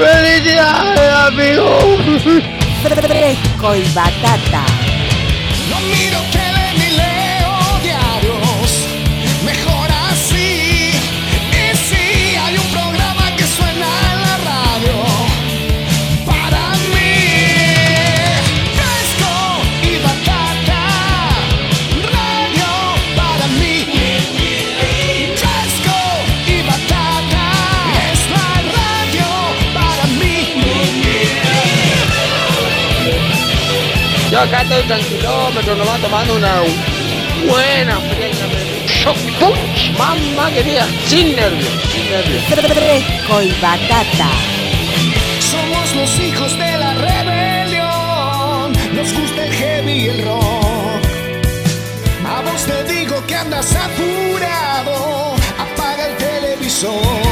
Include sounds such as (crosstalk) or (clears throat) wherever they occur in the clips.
¡Felicidades, amigo! Fresco y batata. No miro tele Yo acá estoy tranquilómetro, nomás tomando una buena. Shock punch, mamá querida, sin nervios, sin nervios. Fresco y batata. Somos los hijos de la rebelión. Nos gusta el heavy y el rock. A vos te digo que andas apurado. Apaga el televisor.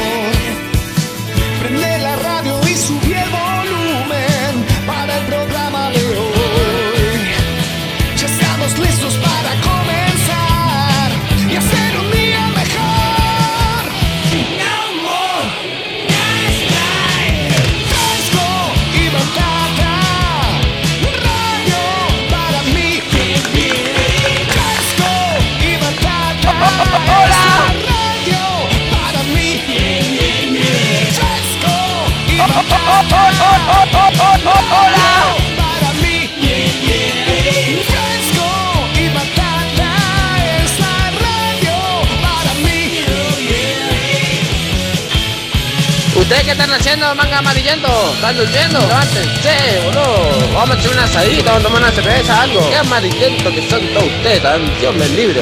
¿Ustedes qué están haciendo, manga amarillento? ¿Están durmiendo? Levántense, boludo. Vamos a echar una asadita, vamos a tomar una cerveza, algo. Qué amarillento que son todos ustedes, tan Dios me libre.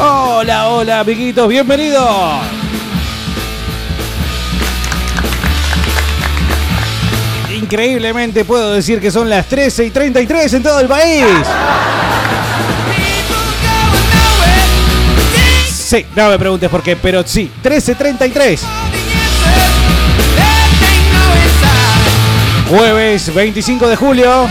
Hola, hola, amiguitos, bienvenidos. Increíblemente puedo decir que son las 13 y 33 en todo el país. Sí, no me preguntes por qué, pero sí, 13.33. Jueves 25 de julio.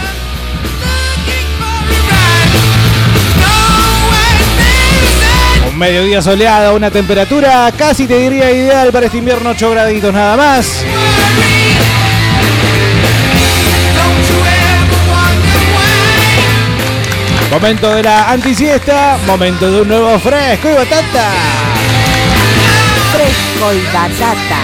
Un mediodía soleado, una temperatura casi te diría ideal para este invierno, 8 graditos nada más. Momento de la antisiesta, momento de un nuevo fresco y batata. Fresco y batata.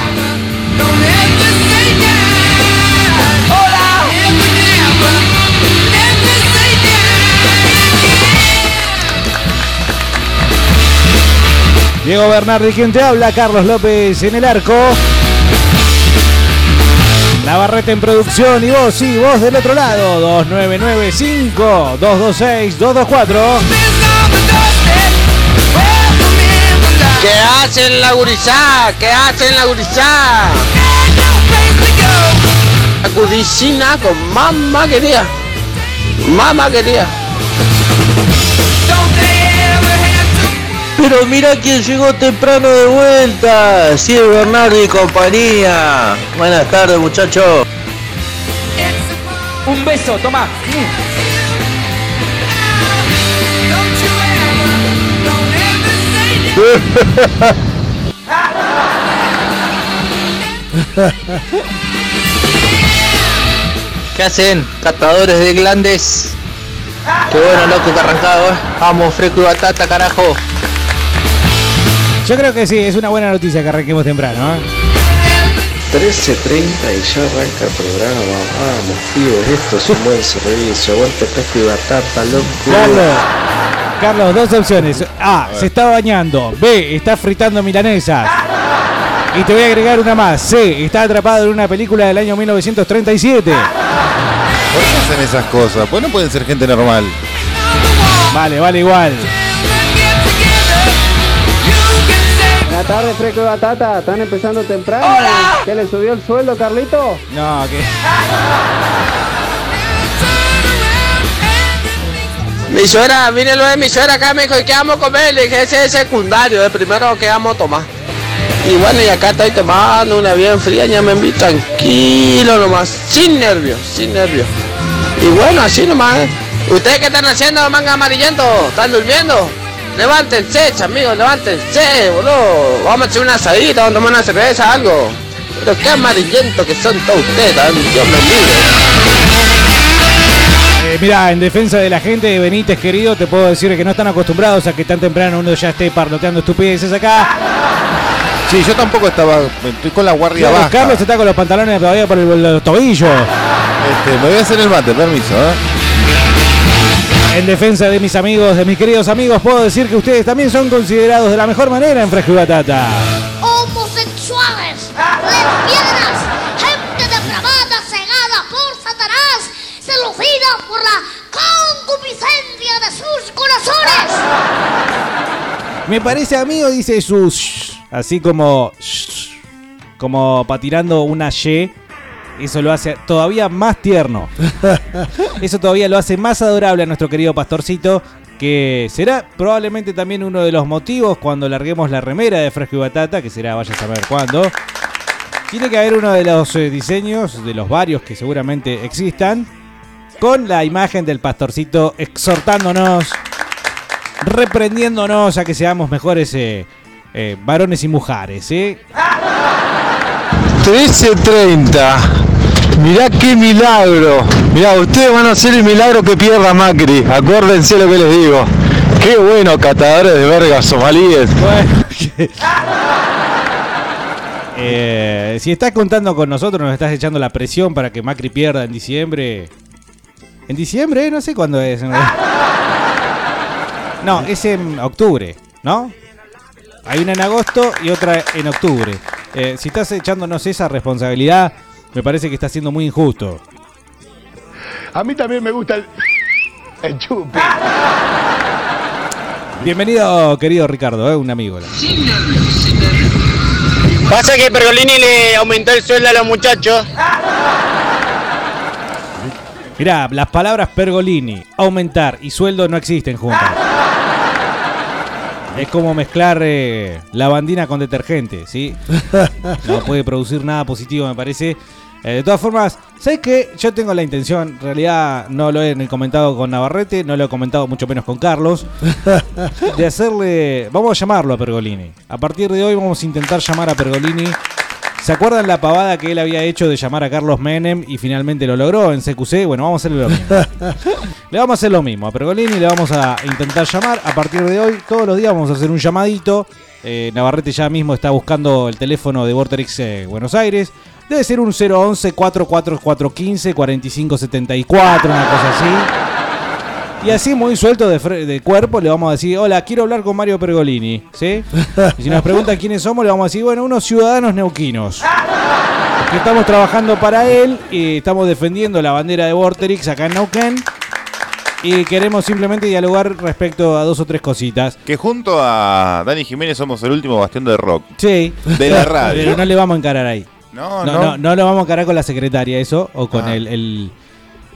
Diego Bernardi quien te habla, Carlos López en el arco. Navarrete en producción y vos, sí, vos del otro lado, 2995 226 224. ¿Qué hacen la gurizá? ¿Qué hacen la gurizá? La cudicina con mamá querida. Mamá querida. Pero mira quién llegó temprano de vuelta. Sí, Bernardo y compañía. Buenas tardes, muchachos. Un beso, toma. ¿Qué hacen? Catadores de glandes. Qué bueno, loco, que arrancado, eh. Vamos, fresco y batata, carajo. Yo creo que sí, es una buena noticia que arranquemos temprano. ¿eh? 13.30 y ya arranca el programa. Vamos, pibes, esto es un buen (laughs) servicio. Aguante fresco y batata, loco. Carlos, Carlos, dos opciones. A, se está bañando. B, está fritando milanesas. Y te voy a agregar una más. C, está atrapado en una película del año 1937. ¿Por qué hacen esas cosas? Pues no pueden ser gente normal. Vale, vale igual. Buenas tardes, Fresco y Batata. ¿Están empezando temprano? ¿Qué le subió el sueldo, Carlito? No, que. Mi suegra, vine lo de mi suegra acá, me dijo, ¿y qué vamos a comer? Le dije, ese es secundario, el primero que vamos a tomar. Y bueno, y acá estoy tomando una bien fría, ya me envío tranquilo nomás, sin nervios, sin nervios. Y bueno, así nomás. ¿eh? ¿Ustedes qué están haciendo, manga amarillento? ¿Están durmiendo? Levántense, amigos, levántense, boludo. Vamos a hacer una asadita, vamos a tomar una cerveza, algo. Pero qué amarillento que son todos ustedes, ¿eh? Dios me libre. Eh, mira, en defensa de la gente de Benítez, querido, te puedo decir que no están acostumbrados a que tan temprano uno ya esté parloteando estupideces acá. Sí, yo tampoco estaba. Estoy con la guardia Carlos, baja. Carlos está con los pantalones todavía por el- los tobillos. Este, me voy a hacer el mate, permiso, ¿eh? En defensa de mis amigos, de mis queridos amigos, puedo decir que ustedes también son considerados de la mejor manera en Fresco y Batata. homosexuales, lesbianas, gente depravada, cegada por Satanás, seducida por la concupiscencia de sus corazones. Me parece amigo, dice sus, así como, como patirando una Y. Eso lo hace todavía más tierno. (laughs) Eso todavía lo hace más adorable a nuestro querido pastorcito, que será probablemente también uno de los motivos cuando larguemos la remera de Fresco y Batata, que será vaya a saber cuándo. Tiene que haber uno de los eh, diseños, de los varios que seguramente existan, con la imagen del pastorcito exhortándonos, reprendiéndonos a que seamos mejores eh, eh, varones y mujeres. ¿eh? (laughs) 13.30. Mirá qué milagro. Mirá, ustedes van a hacer el milagro que pierda Macri. Acuérdense lo que les digo. Qué bueno, catadores de vergas somalíes. (laughs) Eh, si estás contando con nosotros, nos estás echando la presión para que Macri pierda en diciembre. ¿En diciembre? No sé cuándo es. (laughs) No, es en octubre, ¿no? Hay una en agosto y otra en octubre. Eh, si estás echándonos esa responsabilidad, me parece que está siendo muy injusto. A mí también me gusta el, (laughs) el chupi. Bienvenido, querido Ricardo, ¿eh? un amigo. Pasa que Pergolini le aumentó el sueldo a los muchachos. Mirá, las palabras pergolini, aumentar y sueldo no existen juntas. Es como mezclar eh, lavandina con detergente, ¿sí? (laughs) No puede producir nada positivo, me parece. Eh, de todas formas, ¿sabes qué? Yo tengo la intención, en realidad no lo he comentado con Navarrete, no lo he comentado mucho menos con Carlos, (laughs) de hacerle... Vamos a llamarlo a Pergolini. A partir de hoy vamos a intentar llamar a Pergolini. ¿Se acuerdan la pavada que él había hecho de llamar a Carlos Menem y finalmente lo logró en CQC? Bueno, vamos a hacerle lo mismo. (laughs) le vamos a hacer lo mismo a Pergolini, le vamos a intentar llamar. A partir de hoy, todos los días vamos a hacer un llamadito. Eh, Navarrete ya mismo está buscando el teléfono de Vorterix eh, Buenos Aires. Debe ser un 011 44415 4574, una cosa así. Y así, muy suelto de, de cuerpo, le vamos a decir: Hola, quiero hablar con Mario Pergolini. ¿Sí? Y si nos preguntan quiénes somos, le vamos a decir: Bueno, unos ciudadanos neuquinos. Que estamos trabajando para él y estamos defendiendo la bandera de Vorterix acá en Neuquén. Y queremos simplemente dialogar respecto a dos o tres cositas. Que junto a Dani Jiménez somos el último bastión de rock. Sí. De la radio. Pero no le vamos a encarar ahí. No, No, no. no, no lo vamos a encarar con la secretaria, eso, o con Ah. el, el,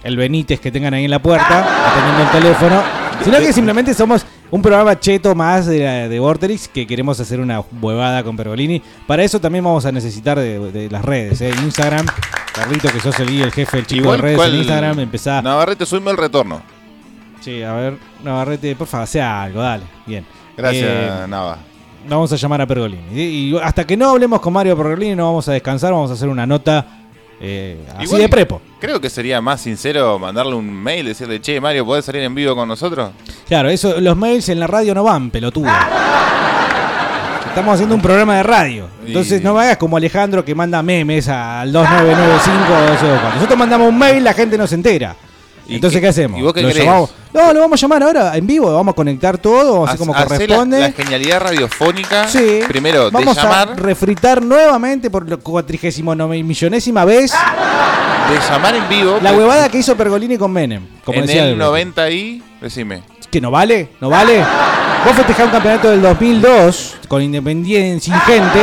el Benítez que tengan ahí en la puerta, atendiendo el teléfono. Sino que simplemente somos un programa cheto más de, de Vorterix que queremos hacer una huevada con Pergolini. Para eso también vamos a necesitar de, de las redes, ¿eh? Instagram. Carlito, que sos el, guía, el jefe, el chico Igual, de redes ¿cuál- en Instagram, empezá. Navarrete, subime el retorno. Sí, a ver, Navarrete, por favor, sea algo, dale. Bien. Gracias, Eh, Nava. Vamos a llamar a Pergolini. Y hasta que no hablemos con Mario Pergolini, no vamos a descansar, vamos a hacer una nota eh, así Igual, de prepo. Creo que sería más sincero mandarle un mail y decirle, che, Mario, ¿podés salir en vivo con nosotros? Claro, eso, los mails en la radio no van, pelotudo. Estamos haciendo un programa de radio. Entonces Y- no me hagas como Alejandro que manda memes al 2995 o 1224. Nosotros mandamos un mail, la gente no se entera. ¿Y Entonces, qué- ¿qué, hacemos? y vos qué ¿Lo llamamos? No, lo vamos a llamar ahora en vivo, vamos a conectar todo, vamos a hacer como Hacé la- corresponde. La, genialidad radiofónica. Sí. Primero, Vamos de llamar, a refritar nuevamente por la cuatrigésimo millonésima vez de llamar en vivo. la huevada que hizo Pergolini con Menem. Como en decía el Albert. 90 y. Decime. ¿Que no vale? ¿No vale? Vos festejás un campeonato del 2002 con Independiente sin gente.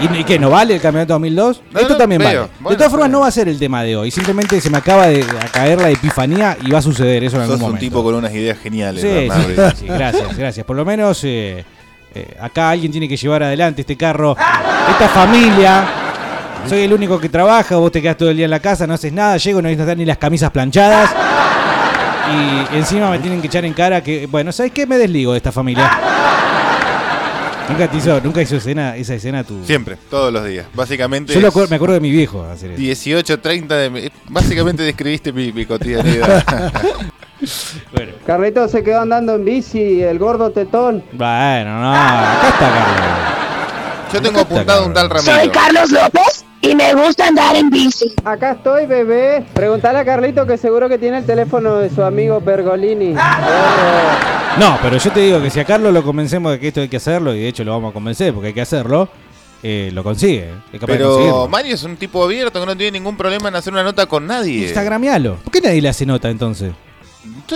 ¿Y, y qué? ¿No vale el campeonato 2002? No, Esto no, también veo. vale. Bueno, de todas formas, no va a ser el tema de hoy. Simplemente se me acaba de caer la epifanía y va a suceder eso en algún Sos un momento. tipo con unas ideas geniales, Sí, Bernardo. sí, sí, gracias, gracias. Por lo menos eh, eh, acá alguien tiene que llevar adelante este carro, esta familia. Soy el único que trabaja, vos te quedás todo el día en la casa, no haces nada, llego, no están ni las camisas planchadas. Y encima me tienen que echar en cara que, bueno, ¿sabes qué? Me desligo de esta familia. Nunca te hizo, nunca hizo escena, esa escena tu. Siempre, todos los días. Básicamente. Yo lo me acuerdo de mi viejo hacer eso. 18, 30 de Básicamente describiste mi, mi cotidianidad. (laughs) Carlito se quedó andando en bici, el gordo tetón. Bueno, no, acá está Carlos. Yo tengo apuntado un tal Ramiro. Soy Carlos López y me gusta andar en bici. Acá estoy, bebé. Preguntale a Carlito que seguro que tiene el teléfono de su amigo Pergolini. No, pero yo te digo que si a Carlos lo convencemos de que esto hay que hacerlo, y de hecho lo vamos a convencer porque hay que hacerlo, eh, lo consigue. Es capaz de Pero. Mario es un tipo abierto que no tiene ningún problema en hacer una nota con nadie. Instagramialo. ¿Por qué nadie le hace nota entonces?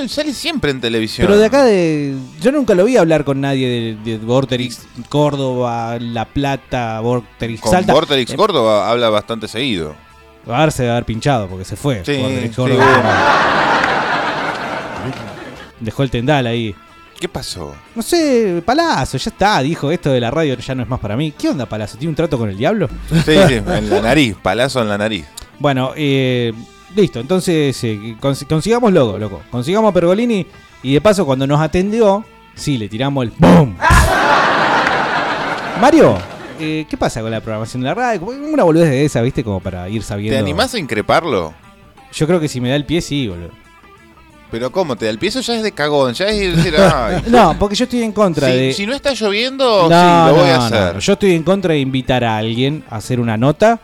Sale siempre en televisión. Pero de acá de. Yo nunca lo vi hablar con nadie de, de Vorterix Córdoba, La Plata, Vorterix Con Salta. Vorterix Eh, Córdoba habla bastante seguido. A ver, se debe haber pinchado porque se fue. Sí, Vorterix Córdoba. bueno. Dejó el tendal ahí. ¿Qué pasó? No sé, Palazzo, ya está, dijo esto de la radio ya no es más para mí. ¿Qué onda, Palazzo? ¿Tiene un trato con el diablo? Sí, sí, en la nariz, palazo en la nariz. Bueno, eh, listo, entonces eh, cons- consigamos logo, loco. Consigamos a Pergolini y de paso cuando nos atendió, sí, le tiramos el ¡BOOM! (laughs) Mario, eh, ¿qué pasa con la programación de la radio? Una boludez de esa, ¿viste? Como para ir sabiendo. ¿Te animás a increparlo? Yo creo que si me da el pie, sí, boludo. Pero ¿cómo? ¿Te da el pie? Eso ya es de cagón, ya es decir, (laughs) ay. No, porque yo estoy en contra si, de... si no está lloviendo, No, sí, lo voy a hacer. no. Yo estoy en contra de invitar a alguien a hacer una nota,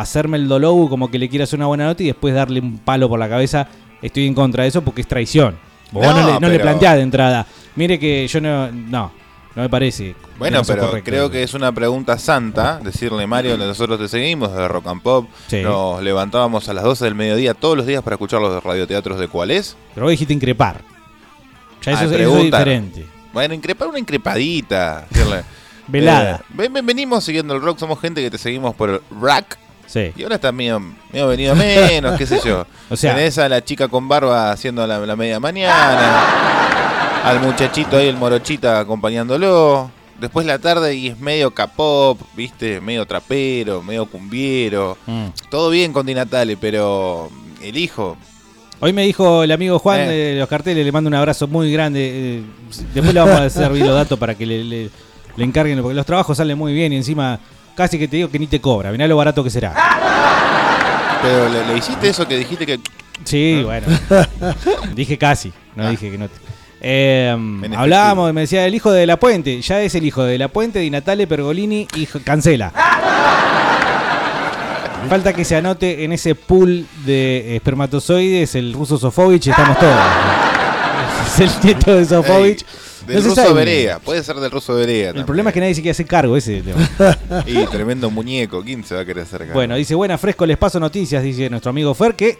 hacerme el dolobu como que le quiera hacer una buena nota y después darle un palo por la cabeza. Estoy en contra de eso porque es traición. Vos No, no, le, no le planteás de entrada. Mire que yo no. No, no me parece. Bueno, pero correcto. creo que es una pregunta santa decirle, Mario, nosotros te seguimos de Rock and Pop. Sí. Nos levantábamos a las 12 del mediodía todos los días para escuchar los radioteatros de cuál es. Pero vos dijiste increpar. Ya eso, eso es diferente. Bueno, increpar una increpadita. decirle, (laughs) Velada. eh, ven, ven, venimos siguiendo el rock, somos gente que te seguimos por el rack. Sí. Y ahora está medio, medio venido a menos, qué sé yo. (laughs) O sea- Tenés a la chica con barba haciendo la, la media mañana. Al muchachito ahí, el morochita, acompañándolo. Después la tarde y es medio capop, viste, medio trapero, medio cumbiero. Mm. Todo bien con Di Natale, pero el hijo. Hoy me dijo el amigo Juan Eh. de los carteles, le mando un abrazo muy grande. eh, después le vamos a (laughs) servir los datos para que le, le- le encarguen, porque los trabajos salen muy bien y encima casi que te digo que ni te cobra. Mirá lo barato que será. Pero le, le hiciste eso que dijiste que. Sí, bueno. (laughs) dije casi, no dije que no. te- Eh, hablábamos, me decía el hijo de La Puente, ya es el hijo de La Puente, Di Natale, Pergolini y cancela. (laughs) Falta que se anote en ese pool de espermatozoides el ruso Sofovich y estamos todos. (laughs) Es el nieto de Sofovich. Del No ruso. Berea, puede ser del ruso Berea. El problema es que nadie se quiere hacer cargo, ese. (laughs) Y tremendo muñeco, ¿quién se va a querer acercar? Bueno, dice, buena, fresco, les paso noticias, dice nuestro amigo Fer, que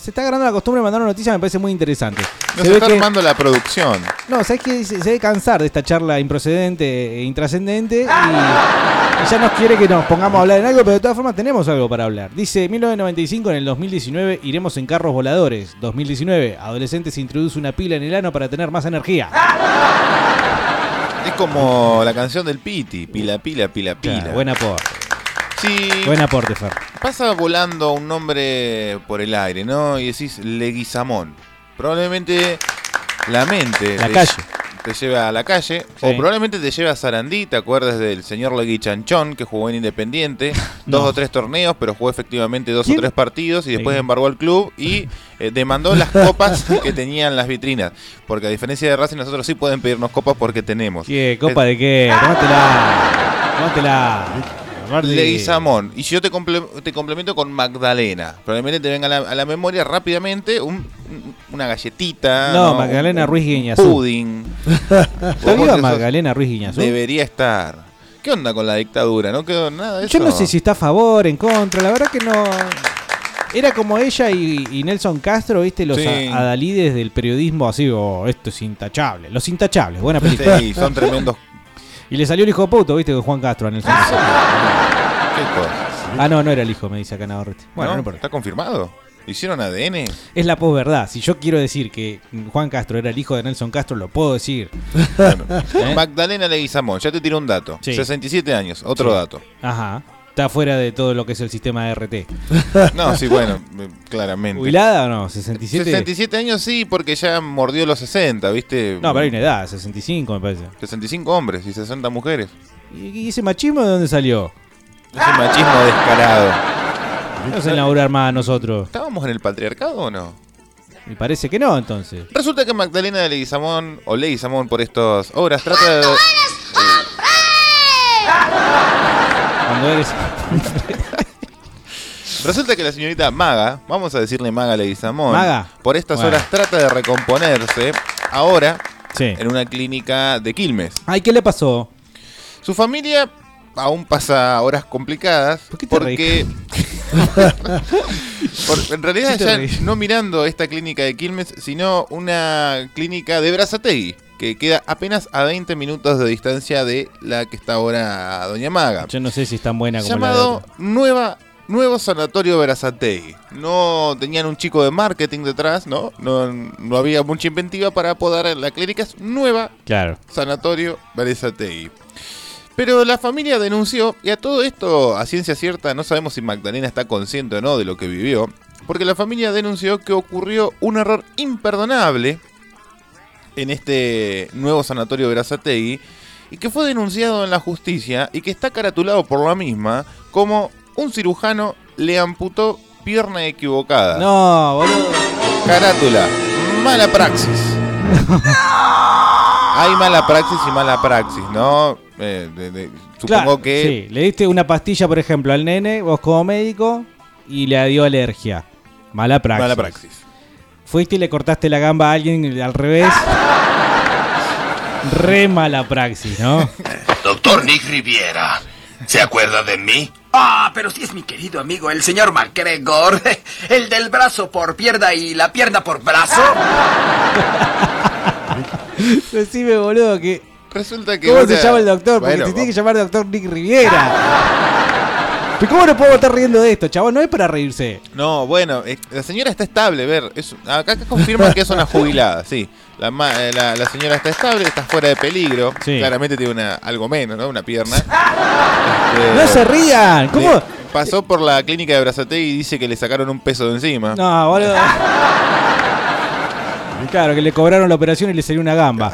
se está agarrando la costumbre de mandar noticias, me parece muy interesante. Nos Se está que- armando la producción. No, ¿sabes qué? Se, debe cansar de esta charla improcedente e intrascendente y, y ya nos quiere que nos pongamos a hablar en algo, pero de todas formas tenemos algo para hablar. Dice 1995, en el 2019 iremos en carros voladores. 2019, adolescente se introduce una pila en el ano para tener más energía. Es como la canción del Piti, pila, pila, pila, pila. Claro, buen aporte. Sí. Buen aporte, Fer. Pasa volando un nombre por el aire, ¿no? Y decís Leguizamón. Probablemente la mente La calle. Te lleva a la calle. Sí. O probablemente te lleva a Sarandí. ¿Te acuerdas del señor Leguichanchón que jugó en Independiente? (laughs) Dos o tres torneos, pero jugó efectivamente dos ¿Quién? o tres partidos. Y después Sí. embargó al club y (laughs) eh, demandó las copas que tenían las vitrinas. Porque a diferencia de Racing, nosotros sí pueden pedirnos copas porque tenemos. ¿Qué? ¿Copa de qué? Tómatela. Tómatela. Aparte- Leguizamón. Y si yo te, comple- te complemento con Magdalena. Probablemente te venga a la, a la memoria rápidamente un- un- una galletita. No, Magdalena un Ruiz Guiñazú. Pudding. (laughs) ¿Está Magdalena Ruiz Guiñazú? Debería estar. ¿Qué onda con la dictadura? ¿No quedó nada de eso? Yo no sé si está a favor, en contra, la verdad que no. Era como ella y, y Nelson Castro, ¿viste? Los Sí. adalides del periodismo, así, oh, esto es intachable. Los intachables, buena película. Sí, son tremendos. (laughs) Y le salió el hijo de puto, ¿viste? Con Juan Castro a Nelson Castro. ¿Qué cosa? Ah, no, no era el hijo, me dice acá Navarrete. Bueno, ¿No? no importa. ¿Está confirmado? ¿Hicieron ADN? Es la posverdad. Si yo quiero decir que Juan Castro era el hijo de Nelson Castro, lo puedo decir. (laughs) ¿Eh? Magdalena Leguizamón, ya te tiro un dato. Sí. 67 años, otro Sí. dato. Ajá. Está fuera de todo lo que es el sistema de RT. No, sí, bueno, claramente. ¿Jubilada o no? ¿67? 67 años sí, porque ya mordió los 60, ¿viste? No, pero hay una edad, 65 me parece. 65 hombres y 60 mujeres. ¿Y ese machismo de dónde salió? Ese machismo descarado. No se inaugurar más a nosotros. ¿Estábamos en el patriarcado o no? Me parece que no, entonces. Resulta que Magdalena de Leguizamón, o Leguizamón por estas obras, trata de... Cuando eres. (laughs) Resulta que la señorita Maga, vamos a decirle Maga Leguizamón, Maga. por estas Bueno. horas trata de recomponerse ahora Sí. en una clínica de Quilmes. Ay, ¿qué le pasó? Su familia aún pasa horas complicadas qué te porque (laughs) por- en realidad ¿Qué te ya reís? no mirando esta clínica de Quilmes, sino una clínica de Brazategui, que queda apenas a 20 minutos de distancia de la que está ahora Doña Maga. Yo no sé si es tan buena como la de Llamado. Nueva Nuevo Sanatorio Verazategui. No tenían un chico de marketing detrás, ¿no? No, no había mucha inventiva para poder la clínica es Nueva Claro. Sanatorio Verazategui. Pero la familia denunció, y a todo esto, a ciencia cierta, no sabemos si Magdalena está consciente o no de lo que vivió, porque la familia denunció que ocurrió un error imperdonable en este nuevo sanatorio Verazategui y que fue denunciado en la justicia y que está caratulado por la misma como un cirujano le amputó pierna equivocada. No, boludo. Carátula, mala praxis. (laughs) Hay mala praxis y mala praxis, ¿no? Eh, de- de- supongo Claro, que Sí, le diste una pastilla, por ejemplo, al nene, vos como médico, y le dio alergia. Mala praxis. mala praxis. Fuiste y le cortaste la gamba a alguien al revés. Re mala praxis, ¿no? Doctor Nick Riviera, ¿se acuerda de mí? Ah, pero sí es mi querido amigo, el señor McGregor. (laughs) El del brazo por pierna y la pierna por brazo. Decime, boludo, que. Resulta que. ¿Cómo una- se llama el doctor? Porque Bueno, te tiene que llamar doctor Nick Riviera. ¿Pero cómo no puedo estar riendo de esto, chavos? No es para reírse. No, bueno, eh, la señora está estable, ver. es- acá, acá confirman que es una jubilada, sí. La, ma- eh, la, la señora está estable, está fuera de peligro. Sí. Claramente tiene una, algo menos, ¿no? Una pierna. (laughs) Este, ¡No se rían! ¿Cómo? le- pasó por la clínica de Brazategui y dice que le sacaron un peso de encima. No, boludo. Claro, que le cobraron la operación y le salió una gamba.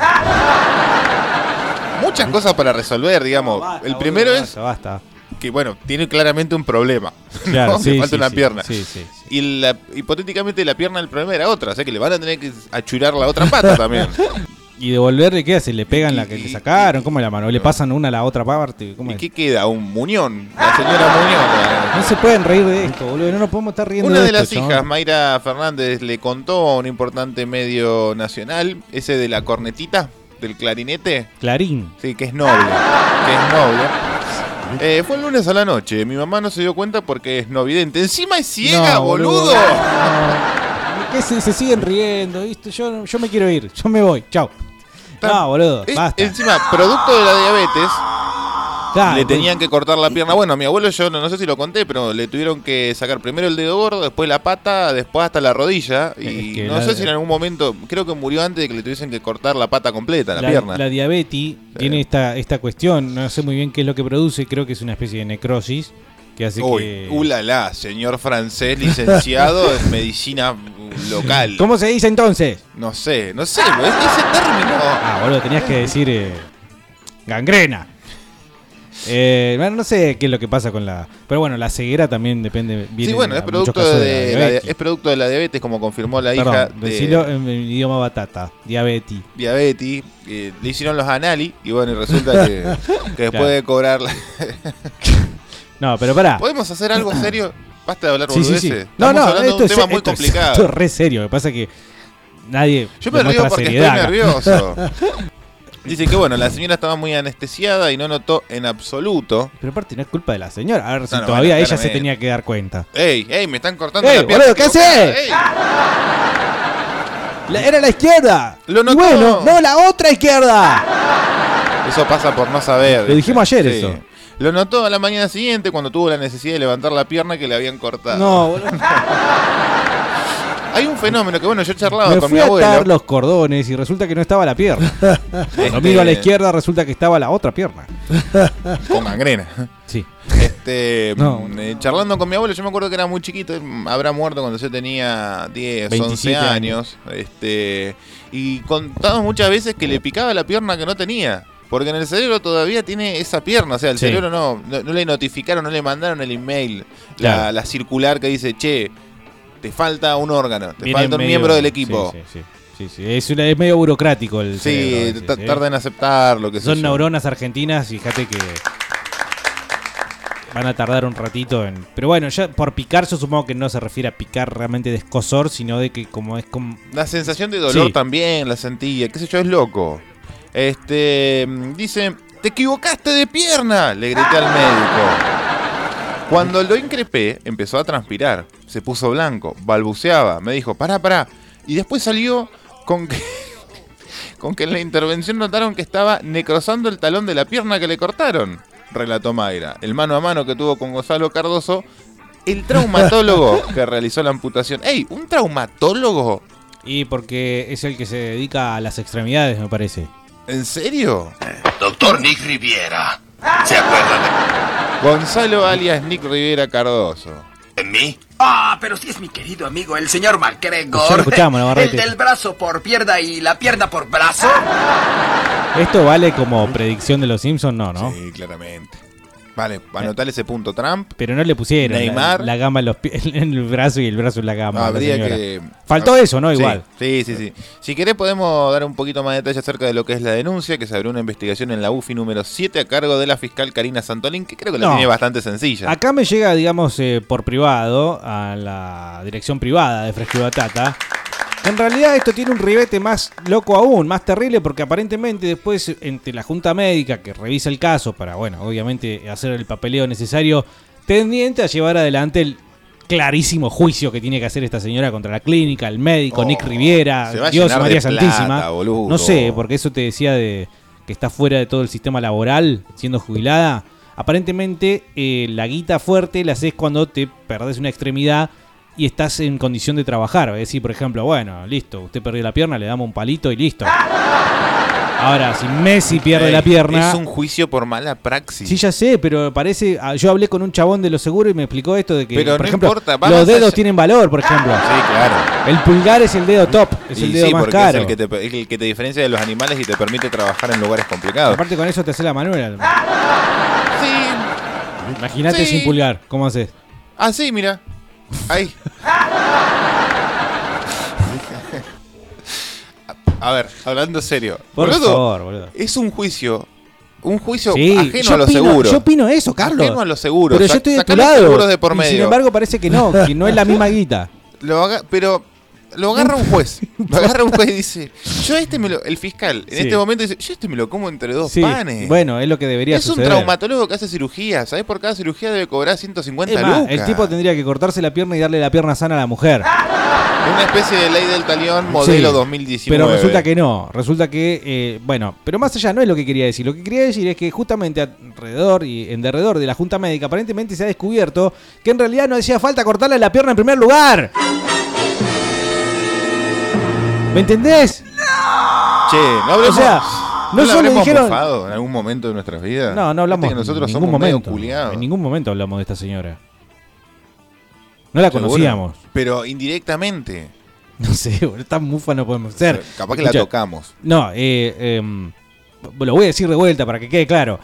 Muchas cosas para resolver, digamos. el primero es basta, basta. Que, bueno, tiene claramente un problema. (laughs) Claro, ¿no? sí, Le falta sí, una sí, pierna. sí, sí, Y la- hipotéticamente la pierna del problema era otra, o sea que le van a tener que achurar la otra pata también. (laughs) ¿Y devolverle qué hace? ¿Le pegan la que le sacaron? ¿Cómo es la mano? ¿Le pasan una a la otra parte? ¿Cómo ¿Y es? qué queda? ¿Un muñón? La señora Muñón. No se pueden reír de esto, boludo. No nos podemos estar riendo Una de esto, las chabón. hijas, Mayra Fernández, le contó a un importante medio nacional, ese de la cornetita, del clarinete. Clarín. Sí, que es noble. Que es noble. Eh, fue el lunes a la noche. Mi mamá no se dio cuenta porque es no vidente. Encima es ciega, No, boludo. No. ¿Qué se, se siguen riendo? ¿viste? Yo, yo me quiero ir. Yo me voy. Chao. No, boludo. Basta. Encima, producto de la diabetes, Claro, le tenían que cortar la pierna. Bueno, a mi abuelo yo no, no sé si lo conté, pero le tuvieron que sacar primero el dedo gordo, después la pata, después hasta la rodilla. Y Es que no la- sé si en algún momento, creo que murió antes de que le tuviesen que cortar la pata completa, la, la, pierna. la diabetes tiene esta, esta cuestión. No sé muy bien qué es lo que produce. Creo que es una especie de necrosis que hace Uy, que. ulala, señor francés licenciado (laughs) en medicina local. ¿Cómo se dice entonces? No sé, no sé, ese término. Ah, boludo, tenías que decir eh, gangrena. Eh, bueno, no sé qué es lo que pasa con la. Pero bueno, la ceguera también depende. Sí, bueno, es producto casos de, la es producto de la diabetes, como confirmó la hija de en el idioma batata. Diabetes. diabetes. eh, le hicieron los anali y bueno, y resulta que, (laughs) que después Claro. de cobrar la- (laughs) No, pero pará. ¿Podemos hacer algo serio? Basta de hablar Sí, sí, sí. No, no, esto de un es, tema muy esto es- complicado. esto es re serio. Lo que pasa es que nadie. Yo me río porque seriedad estoy nervioso. (laughs) Dice que bueno, la señora estaba muy anestesiada y no notó en absoluto. Pero aparte no es culpa de la señora. A ver si No, no, todavía bueno, ella se claramente. tenía que dar cuenta. ¡Ey, ey! Me están cortando ¡Ey, la pierna. boludo, qué equivocada, haces! ey. La- era la izquierda. Lo Y notó. bueno, no, la otra izquierda. Eso pasa por no saber. Lo dijimos ayer eso. Lo notó a la mañana siguiente cuando tuvo la necesidad de levantar la pierna que le habían cortado. No, boludo. (laughs) Hay un fenómeno que, bueno, yo charlaba Me con fui mi a abuelo. atar los cordones y resulta que no estaba la pierna. (laughs) Cuando miro a la izquierda resulta que estaba la otra pierna. (laughs) Con gangrena. Sí. Este, (laughs) No. mm, eh, charlando con mi abuelo, yo me acuerdo que era muy chiquito, habrá muerto cuando yo tenía 10, 27 11 años. Este, y contamos muchas veces que le picaba la pierna que no tenía. Porque en el cerebro todavía tiene esa pierna, o sea, el Sí. cerebro no, no, no le notificaron, no le mandaron el email, la, Claro. la circular que dice, che, te falta un órgano, te Viene falta un medio- miembro del equipo. Sí, sí, sí. Sí, sí, Es, una- es medio burocrático el Sí, cerebro veces, ¿eh? tarda en aceptar lo que Son yo. neuronas argentinas, fíjate que van a tardar un ratito en... Pero bueno, ya por picar yo supongo que no se refiere a picar realmente de escosor, sino de que como es como... La sensación de dolor Sí. también la sentía, qué sé yo, es loco. Este, mm, dice, te equivocaste de pierna, le grité al médico. Cuando lo increpé, empezó a transpirar, se puso blanco, balbuceaba, me dijo, pará, pará. Y después salió con que, (laughs) con que en la intervención notaron que estaba necrosando el talón de la pierna que le cortaron, relató Mayra. El mano a mano que tuvo con Gonzalo Cardoso, el traumatólogo (laughs) que realizó la amputación. ¡Ey! ¿Un traumatólogo? Y porque es el que se dedica a las extremidades, me parece. ¿En serio? Doctor Nick Riviera. ¿Se acuerda Gonzalo alias Nick Rivera Cardoso. de mí? Ah, pero sí es mi querido amigo, el señor MacGregor. escuchamos, Navarrete. El del brazo por pierna y la pierna por brazo. ¿Esto vale como predicción de los Simpsons? No, ¿no? Sí, claramente. Vale, anotar ese punto Trump. Pero no le pusieron la- Neymar. La, gamba en, los (laughs) en el brazo y el brazo en la gamba. a la Habría señora. que. Faltó eso, ¿no? Sí, Igual. Sí, sí, sí. Si querés, podemos dar un poquito más de detalle acerca de lo que es la denuncia, que se abrió una investigación en la UFI número 7 a cargo de la fiscal Karina Santolín, que creo que la No. tiene bastante sencilla. Acá me llega, digamos, eh, por privado a la dirección privada de Fresco y Batata. En realidad esto tiene un ribete más loco aún, más terrible, porque aparentemente después entre la Junta Médica que revisa el caso para, bueno, obviamente hacer el papeleo necesario tendiente a llevar adelante el clarísimo juicio que tiene que hacer esta señora contra la clínica, el médico, Nick Riviera, Oh, se va a Dios María Santísima. plata. No sé, porque eso te decía de que está fuera de todo el sistema laboral, siendo jubilada. Aparentemente, eh, la guita fuerte la haces cuando te perdés una extremidad y estás en condición de trabajar. Es decir, por ejemplo, bueno, listo, usted perdió la pierna, le damos un palito y listo. Ahora, si Messi pierde Ey, la pierna. Es un juicio por mala praxis. Sí, ya sé, pero parece. ah, Yo hablé con un chabón de los seguros y me explicó esto de que, Pero por no ejemplo, importa, los dedos tienen valor, por ejemplo. Sí, claro. El pulgar es el dedo top, es Y el dedo sí, más caro. es el que, te, es el que te diferencia de los animales y te permite trabajar en lugares complicados. Aparte con eso te hace la manuela. Sí. Imagínate Sí. sin pulgar, ¿cómo haces? Ah, sí, mira. Ahí. A ver, hablando serio. Por Boludo, favor, boludo. Es un juicio. Un juicio Sí, ajeno a los opino- seguros. Yo opino eso, Carlos. Ajeno a los seguros. Pero yo estoy de tu lado. seguros de por y medio. sin embargo parece que no, que no es la misma guita. (laughs) Lo haga- pero lo agarra un juez. (laughs) Lo agarra un juez y dice, yo este me lo... El fiscal en Sí. este momento dice, yo este me lo como entre dos Sí, panes. bueno, es lo que debería es un traumatólogo que hace cirugía. ¿Sabes? Por cada cirugía debe cobrar 150 Es más, lucas. el tipo tendría que cortarse la pierna y darle la pierna sana a la mujer. Una especie de ley del talión modelo Sí, 2019. Pero resulta que no, resulta que, eh, bueno, pero más allá no es lo que quería decir. Lo que quería decir es que justamente alrededor y en derredor de la Junta Médica aparentemente se ha descubierto que en realidad no hacía falta cortarle la pierna en primer lugar. ¿Me entendés? Che, no hablemos... O sea, no ¿no la solo habremos dijeron- mofado en algún momento de nuestras vidas? No, no hablamos Viste que nosotros en somos ningún medio momento. culiados. En ningún momento hablamos de esta señora. No la Seguro. conocíamos. Pero indirectamente. (laughs) No sé, boludo, tan mufa no podemos ser. Capaz que la tocamos. No, eh, em, lo voy a decir de vuelta para que quede claro.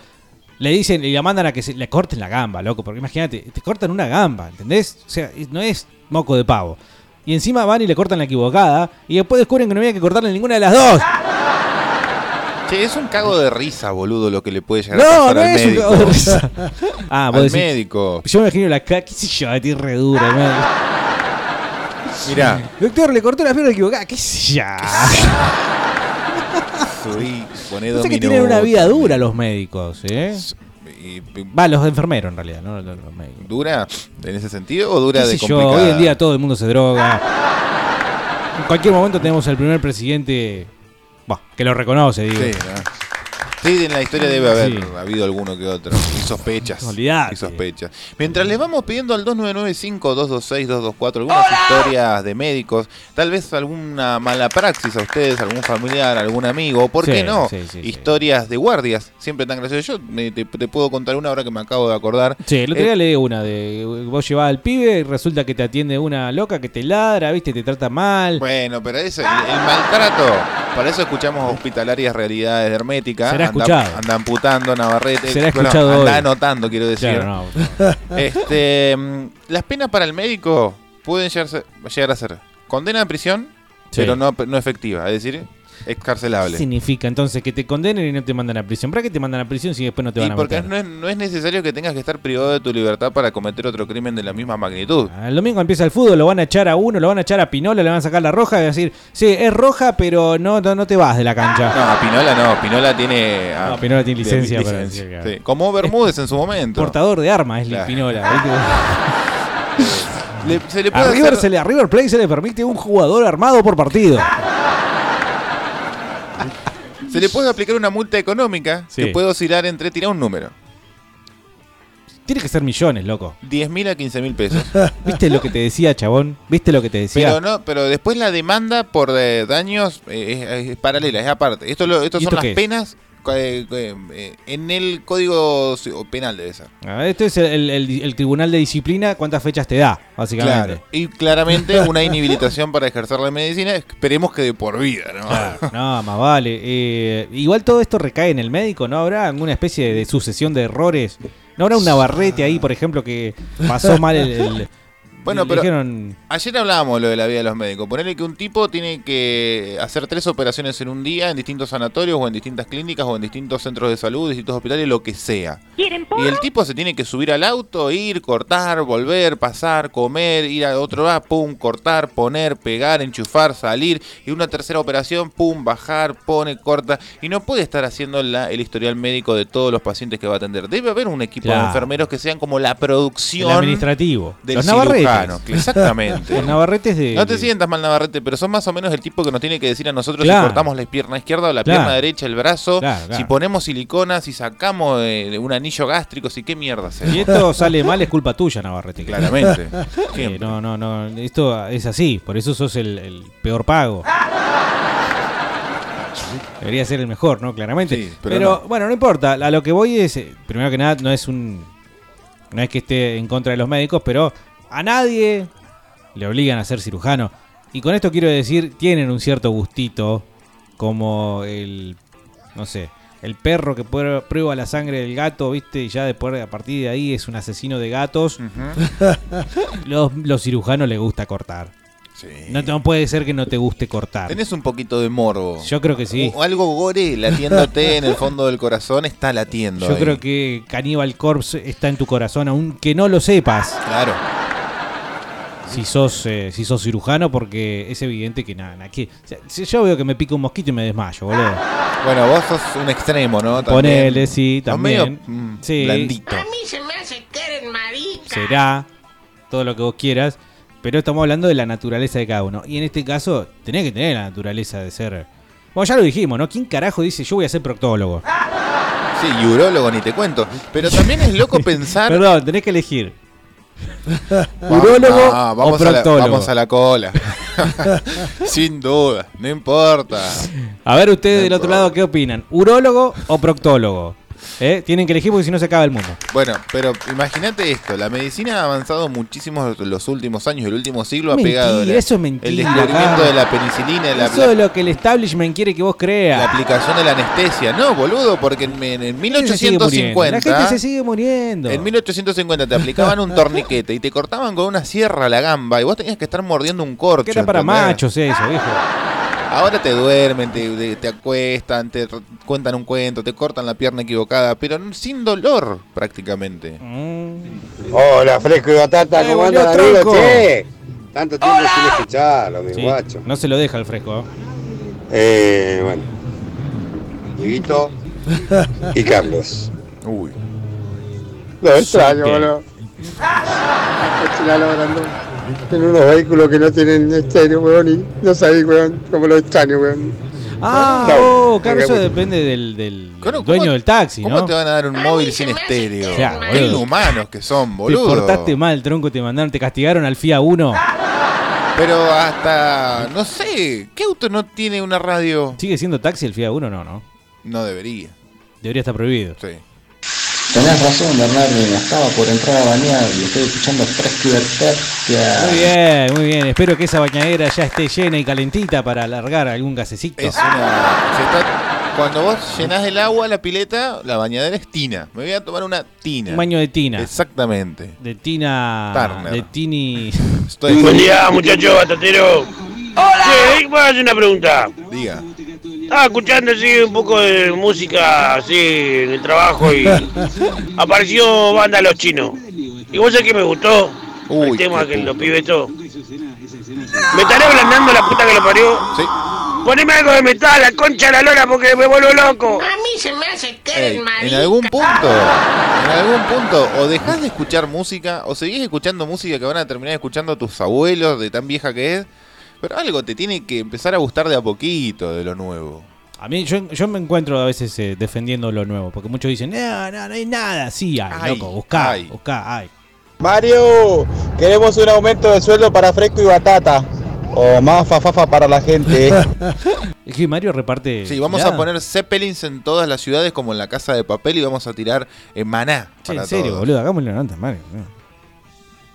Le dicen y la mandan a que se le corten la gamba, loco. Porque imagínate, te cortan una gamba, ¿entendés? O sea, no es moco de pavo. Y encima van y le cortan la equivocada. Y después descubren que no había que cortarle ninguna de las dos. Che, es un cago de risa, boludo, lo que le puede llegar a No, pasar no al es un médico. cago de risa. (laughs) Ah, vos al decís- médico. Yo me imagino la cara, qué sé yo, a ti re dura. (laughs) Mirá, Doctor, le cortó la pierna equivocada, qué sé yo. (laughs) subí, poné No dos sé que tienen una vida dura los médicos, ¿eh? Y- Va, los enfermeros en realidad, no los, los médicos. ¿Dura en ese sentido o dura ¿Qué de sé yo? complicada? Hoy en día todo el mundo se droga. En cualquier momento tenemos el primer presidente. Bah, que lo reconoce, digo. Sí, ¿no? Sí, en la historia debe haber Sí. habido alguno que otro. Y sospechas. Olvidate. Y sospechas. Mientras les vamos pidiendo al 2995-226-224 algunas historias de médicos, tal vez alguna mala praxis a ustedes, algún familiar, algún amigo, o por Sí, qué no, sí, sí, sí. historias de guardias, siempre tan graciosas. Yo me- te, te puedo contar una hora que me acabo de acordar. Sí, el otro Eh, día leí una de vos llevás al pibe y resulta que te atiende una loca que te ladra, viste, te trata mal. Bueno, pero eso, el, el maltrato, para eso escuchamos hospitalarias realidades de hermética. Será escuchado. Anda amputando Navarrete. Será bueno, escuchado anda hoy. anotando, quiero decir. Claro, no. (laughs) Este, mm, las penas para el médico pueden llegar, a ser- llegar a ser condena de prisión, Sí. pero no, no efectiva, es decir, excarcelable. ¿Qué significa entonces que te condenen y no te mandan a prisión? ¿Para qué te mandan a prisión si después no te Y van a porque no es, no es necesario que tengas que estar privado de tu libertad para cometer otro crimen de la misma magnitud. El domingo empieza el fútbol, lo van a echar a uno, lo van a echar a Pinola, le van a sacar la roja y van a decir, sí, es roja, pero no, no, no te vas de la cancha. No, Pinola no, Pinola tiene... ah, No, Pinola tiene licencia para decir, claro. sí. Como Bermúdez en su momento. Portador de armas es Claro. Pinola. (laughs) Le- se le puede a, River hacer- se le, a River Plate se le permite un jugador armado por partido. Se le puede aplicar una multa económica Sí. que puede oscilar entre, tirar un número, Tiene que ser millones, loco. 10 mil a 15 mil pesos. (laughs) ¿Viste lo que te decía, chabón? ¿Viste lo que te decía? Pero no, pero después la demanda por eh, daños eh, es, es paralela, es aparte. Esto lo, ¿Y son esto las penas en el código penal debe ser. Ah, Este es el, el- el tribunal de disciplina, cuántas fechas te da, básicamente. Claro. Y claramente (laughs) una inhabilitación para ejercer la medicina, esperemos que de por vida, ¿no? Claro, no, más vale. Eh, igual todo esto recae en el médico, ¿no habrá alguna especie de sucesión de errores? ¿No habrá un Navarrete ahí, por ejemplo, que pasó mal el... el- Bueno, pero dijeron- ayer hablábamos lo de la vida de los médicos. Ponerle que un tipo tiene que hacer tres operaciones en un día en distintos sanatorios o en distintas clínicas o en distintos centros de salud, distintos hospitales, lo que sea. Y el tipo se tiene que subir al auto, ir, cortar, volver, pasar, comer, ir a otro lado, pum, cortar, poner, pegar, enchufar, salir. Y una tercera operación, pum, bajar, pone, corta. Y no puede estar haciendo la- el historial médico de todos los pacientes que va a atender. Debe haber un equipo de enfermeros que sean como la producción El administrativo. del Los Navarretes. cirujano. (laughs) Exactamente. Los Navarretes de... No te de- sientas mal, Navarrete, pero son más o menos el tipo que nos tiene que decir a nosotros Claro. si cortamos la pierna izquierda o la Claro. pierna derecha, el brazo, Claro, si ponemos silicona, si sacamos eh, un anillo gástrico, si qué mierda hacemos. Si esto sale mal es culpa tuya, Navarrete. Claramente. (laughs) Eh, no, no, no. Esto es así. Por eso sos el, el peor pago. Debería ser el mejor, ¿no? Claramente. Sí, pero pero bueno, no importa. A lo que voy es, eh, primero que nada, no es un... No es que esté en contra de los médicos, pero a nadie le obligan a ser cirujano. Y con esto quiero decir, tienen un cierto gustito, como el... No sé. El perro que prueba la sangre del gato, ¿viste? Y ya después, a partir de ahí, es un asesino de gatos. (laughs) los, los cirujanos les gusta cortar. No, no puede ser que no te guste cortar. Tenés un poquito de morbo. Yo creo que sí. O algo gore latiéndote en el fondo del corazón está latiendo. Yo ahí. creo que Cannibal Corpse está en tu corazón, aunque no lo sepas. Claro. Si sos, eh, si sos cirujano, porque es evidente que nada, nada, que- o sea, si yo veo que me pica un mosquito y me desmayo, boludo. Bueno, vos sos un extremo, ¿no? También. Ponele, sí, también. medio, mm, Sí. blandito. A mí se me hace que eres marica. Será todo lo que vos quieras, pero estamos hablando de la naturaleza de cada uno. Y en este caso, tenés que tener la naturaleza de ser. Bueno, ya lo dijimos, ¿no? ¿Quién carajo dice yo voy a ser proctólogo? Sí, y urólogo ni te cuento. Pero también es loco (laughs) pensar. Perdón, tenés que elegir. (laughs) ¿Urólogo ah, o vamos, a la, proctólogo? vamos a la cola. (laughs) (laughs) Sin duda, no importa. A ver ustedes del otro lado, ¿qué opinan? ¿Urólogo o proctólogo? ¿Eh? Tienen que elegir porque si no se acaba el mundo. Bueno, pero imagínate esto, la medicina ha avanzado muchísimo los últimos años, el último siglo Mentira, ha pegado la- eso es mentira, el descubrimiento de la penicilina, la, Eso es lo que el establishment quiere que vos creas. la aplicación de la anestesia. No, boludo, porque en, en- en La gente se sigue muriendo. 1850 La gente se sigue muriendo. En 1850 te aplicaban un torniquete y te cortaban con una sierra la gamba y vos tenías que estar mordiendo un corcho. Que era para ¿entendés? machos eso, viejo. Ahora te duermen, te, te- te acuestan, te cuentan un cuento, te cortan la pierna equivocada, pero sin dolor prácticamente. Mm. Hola, fresco y batata, Eh, ¿cómo andan, amigos? Che, tanto tiempo sin escucharlo, mi Sí, guacho. No se lo deja el fresco. ¿eh? Eh, bueno. Dieguito (laughs) y Carlos. Uy. Lo extraño, ¿Qué? Boludo. Tienen unos vehículos que no tienen estéreo, weón, y no sabés, weón, cómo lo extraño, weón. Ah, oh, claro, eso depende del, del dueño del taxi, ¿Cómo ¿no? te van a dar un móvil sin estéreo? Claro, Qué inhumanos que son, Te boludo. portaste mal, tronco, te mandaron, te castigaron al FIA 1. Pero hasta, no sé, ¿qué auto no tiene una radio? ¿Sigue siendo taxi el FIA 1? No, no. No debería. Debería estar prohibido. Sí. Tenés razón, Bernardo, estaba por entrar a bañar y estoy escuchando fresco y vertertia. Muy bien, muy bien. Espero que esa bañadera ya esté llena y calentita para alargar algún gasecito. Es una. se está- cuando vos llenás el agua, la pileta, la bañadera es tina. Me voy a tomar una tina. Un baño de tina. Exactamente. De tina. Turner. De Tini. Estoy- Buen día, muchachos, batatero. Hola. Sí, voy a hacer una pregunta. Diga. Estaba escuchando así un poco de música así en el trabajo y (laughs) apareció banda Los Chinos. ¿Y vos sabés que me gustó? el tema que los pibes todo. Me estaré ablandando la puta que lo parió. Sí. Poneme algo de metal, la concha de la lora porque me vuelvo loco. A mí se me hace que Ey, marica. en algún punto, en algún punto, o dejás de escuchar música, o seguís escuchando música que van a terminar escuchando tus abuelos de tan vieja que es. Pero algo te tiene que empezar a gustar de a poquito de lo nuevo. A mí, yo, yo me encuentro a veces eh, defendiendo lo nuevo, porque muchos dicen, no, no, no hay nada. Sí hay, Ay, loco, buscá, ay. buscá, hay. Mario, queremos un aumento de sueldo para Fresco y Batata. O más fafafa para la gente. (laughs) Es que Mario reparte. Sí, vamos a poner zeppelins en todas las ciudades como en la casa de papel y vamos a tirar en maná. Che, para en serio, todos. boludo, hagámosle una nota, Mario.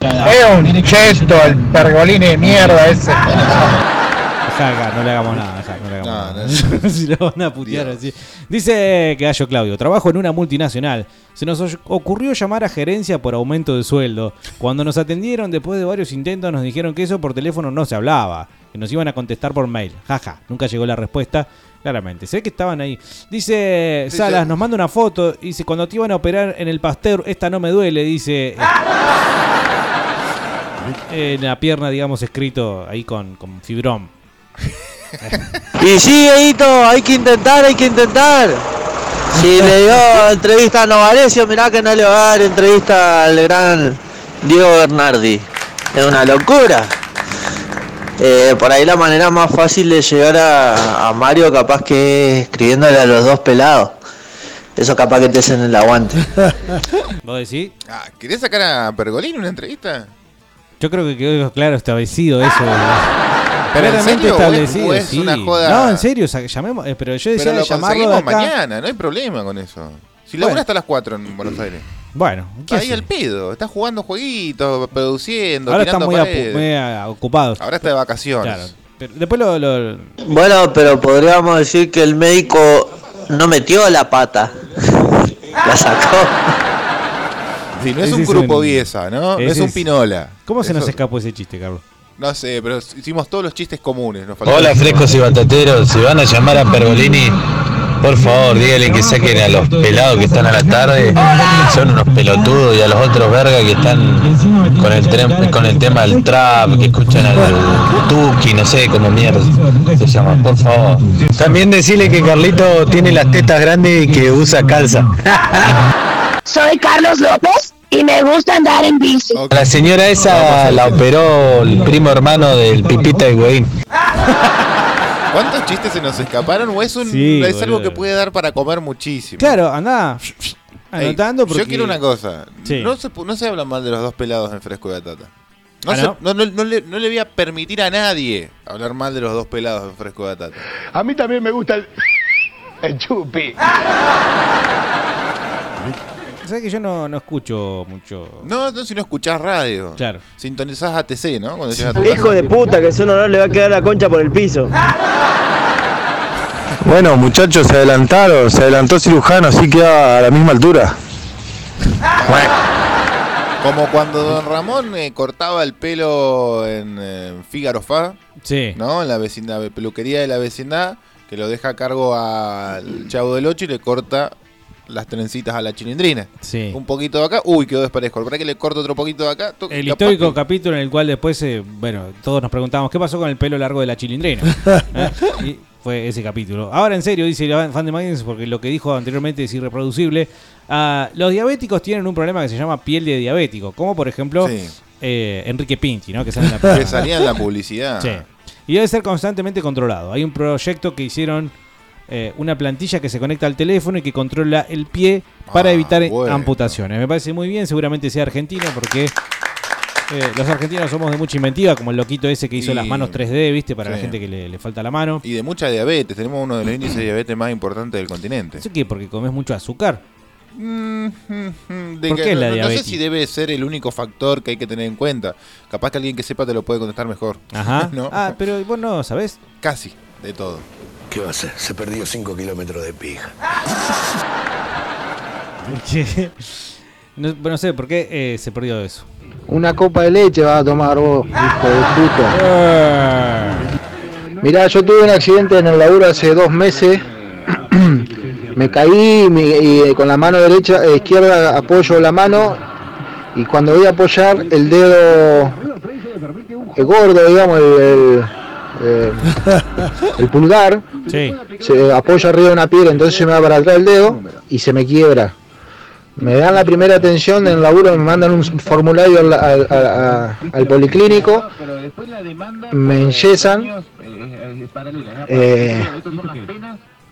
Es un chesto, el pergolín de mierda ese. Acá, no le hagamos nada, dejá, no le hagamos nada. (laughs) si lo van a putear así. Dice que Gallo Claudio, trabajo en una multinacional. Se nos ocurrió llamar a gerencia por aumento de sueldo. Cuando nos atendieron después de varios intentos nos dijeron que eso por teléfono no se hablaba, que nos iban a contestar por mail. Jaja, nunca llegó la respuesta. Claramente, sé que estaban ahí. Dice Sí, Salas, sí. nos manda una foto. Dice, cuando te iban a operar en el pasteur, esta no me duele. Dice, (laughs) en la pierna, digamos, escrito ahí con, con fibrón. (laughs) Y sí, Edito, hay que intentar, hay que intentar. Si (laughs) le dio entrevista a Novarecio, mirá que no le va a dar entrevista al gran Diego Bernardi. Es una locura. Eh, por ahí la manera más fácil de llegar a, a Mario capaz que es escribiéndole a los dos pelados. Eso capaz que te hacen el aguante. (laughs) ¿Vos decís? Ah, ¿Querés sacar a Pergolín una entrevista? Yo creo que quedó claro establecido eso. (laughs) ¿Pero en Claramente establecido, es sí. una joda? No, en serio, llamemos, eh, pero yo decía Pero lo llamarlo de conseguimos acá. mañana, no hay problema con eso. Si Bueno. labura hasta las 4 en Buenos Aires. Bueno, ¿qué Ahí hace? al pedo, está jugando jueguitos, produciendo, Ahora está muy, muy, ah, ocupado. Ahora está de vacaciones. Claro. Pero después lo, lo- Bueno, pero podríamos decir que el médico no metió la pata. (laughs) La sacó. Sí, no es un grupo Viesa, ¿no? Es un Pinola. ¿Cómo se nos escapó ese chiste, Carlos? No sé, pero hicimos todos los chistes comunes. nos Hola frescos y batateros, si van a llamar a Pergolini, por favor díganle que saquen a los pelados que están a la tarde, son unos pelotudos y a los otros vergas que están con el, tren- con el tema del trap, que escuchan al Tuki, no sé cómo mierda se llama, por favor. También decirle que Carlito tiene las tetas grandes y que usa calza. (laughs) Soy Carlos López y me gusta andar en bici. La señora esa la operó el primo hermano del Pipita de Güey. ¿Cuántos chistes se nos escaparon? ¿O es, un, Sí, es algo que puede dar para comer muchísimo? Claro, anda Ey, anotando porque... Yo quiero una cosa. Sí. No, se, pu- no se habla mal de los dos pelados en Fresco y Batata. No, ¿Ah, se- no? no, no- no le, no le voy a permitir a nadie hablar mal de los dos pelados en Fresco y Batata. A mí también me gusta el, el chupi. (laughs) ¿Sabes que yo no, no escucho mucho? No, no, si no escuchás radio. Claro. Sintonizás ATC, ¿no? Cuando llegas a tu Hijo casa. de puta, que su honor le va a quedar la concha por el piso. Bueno, muchachos, se adelantaron, se adelantó cirujano, así queda a la misma altura. Como cuando Don Ramón eh, cortaba el pelo en eh, Fígaro Fa. Sí. ¿No? En la vecindad, peluquería de la vecindad, que lo deja a cargo al Chavo del Ocho y le corta las trencitas a la chilindrina. Sí. Un poquito de acá, uy, quedó desparejo. ¿Para que le corto otro poquito de acá? El histórico que- capítulo en el cual después, eh, bueno, todos nos preguntábamos qué pasó con el pelo largo de la chilindrina. (laughs) ¿Eh? Y fue ese capítulo. Ahora en serio, dice el fan de Magnus, porque lo que dijo anteriormente es irreproducible. Ah, los diabéticos tienen un problema que se llama piel de diabético, como por ejemplo Sí. eh, Enrique Pinti, ¿no? Que, sale en la (laughs) Que salía en la publicidad. Sí. Y debe ser constantemente controlado. Hay un proyecto que hicieron eh, una plantilla que se conecta al teléfono y que controla el pie para Ah, evitar bueno. amputaciones. Me parece muy bien, seguramente sea argentino porque eh, los argentinos somos de mucha inventiva, como el loquito ese que hizo Y- las manos 3D, ¿viste? Para la gente que le, le falta la mano. Y de mucha diabetes. Tenemos uno de los índices de diabetes más importantes del continente. ¿Eso qué? Porque comes mucho azúcar. Mm, mm, mm, de ¿Por que- qué no, la no sé diabetes? si debe ser el único factor que hay que tener en cuenta. Capaz que alguien que sepa te lo puede contestar mejor. Ajá. (laughs) ¿No? Ah, pero vos no sabés. Casi, de todo. ¿Qué va a hacer? Se perdió 5 kilómetros de pija. Che. No, no sé por qué eh, se perdió eso. Una copa de leche vas a tomar vos, hijo de puta. Mirá, yo tuve un accidente en el laburo hace dos meses. (clears throat) Me caí y eh, con la mano derecha, eh, izquierda apoyo la mano y cuando voy a apoyar el dedo el gordo, digamos, el, el, eh, el pulgar, se apoya arriba de una piedra, entonces se me va para atrás el dedo y se me quiebra. Me dan la primera atención en el laburo, me mandan un formulario al, al- a- al policlínico, me enyesan. eh,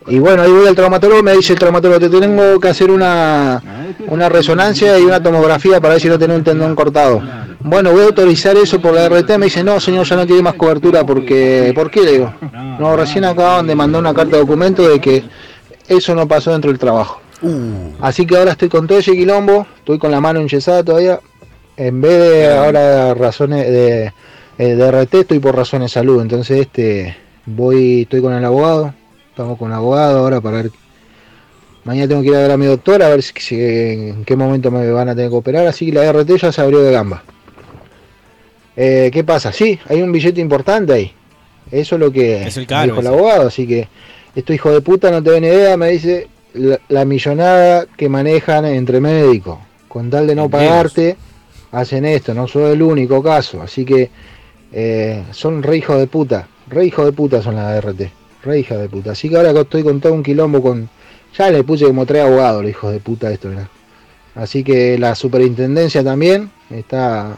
y bueno, ahí voy al traumatólogo, me dice el traumatólogo, te tengo que hacer una, una resonancia y una tomografía para ver si no tenés un tendón cortado. Bueno, voy a autorizar eso por la RT, me dice, no señor, ya no tiene más cobertura porque, ¿por qué? Le digo, no, recién acaban de mandar una carta de documento de que eso no pasó dentro del trabajo. Así que ahora estoy con todo ese quilombo, estoy con la mano enyesada todavía. En vez de ahora razones de, eh, de RT, estoy por razones de salud. Entonces, este, voy, estoy con el abogado, estamos con el abogado ahora para ver. Mañana tengo que ir a ver a mi doctor a ver si, si- en qué momento me van a tener que operar. Así que la RT ya se abrió de gamba. Eh, ¿Qué pasa? Sí, hay un billete importante ahí. Eso es lo que Es el caro dijo el ese. abogado. Así que, esto hijo de puta no te ven idea, me dice la, la millonada que manejan entre médicos. Con tal de no pagarte, hacen esto. No soy el único caso. Así que eh, son re hijos de puta. Re hijos de puta son las RT. Re hijas de puta. Así que ahora estoy con todo un quilombo con... Ya le puse como tres abogados, los hijos de puta esto, mirá. Así que la superintendencia también está,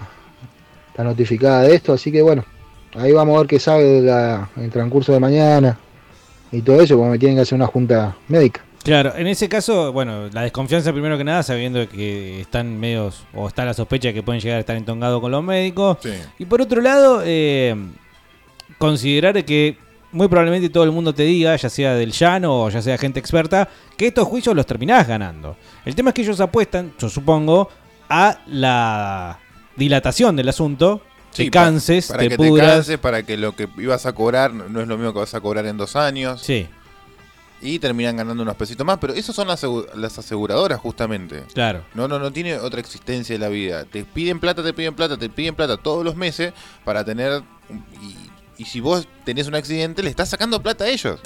está notificada de esto. Así que bueno, ahí vamos a ver qué sabe la- el transcurso de mañana y todo eso, porque me tienen que hacer una junta médica. Claro, en ese caso, bueno, la desconfianza primero que nada, sabiendo que están medios, o está la sospecha de que pueden llegar a estar entongados con los médicos. Y por otro lado, eh, considerar que muy probablemente todo el mundo te diga, ya sea del llano o ya sea gente experta, que estos juicios los terminás ganando. El tema es que ellos apuestan, yo supongo, a la dilatación del asunto, Sí, te canses, para te que pudras. te canses, para que lo que ibas a cobrar no es lo mismo que vas a cobrar en dos años. Sí. Y terminan ganando unos pesitos más, pero esos son las, las aseguradoras justamente. Claro. No, no, no tiene otra existencia en la vida. Te piden plata, te piden plata, te piden plata todos los meses para tener... Y, y si vos tenés un accidente, le estás sacando plata a ellos.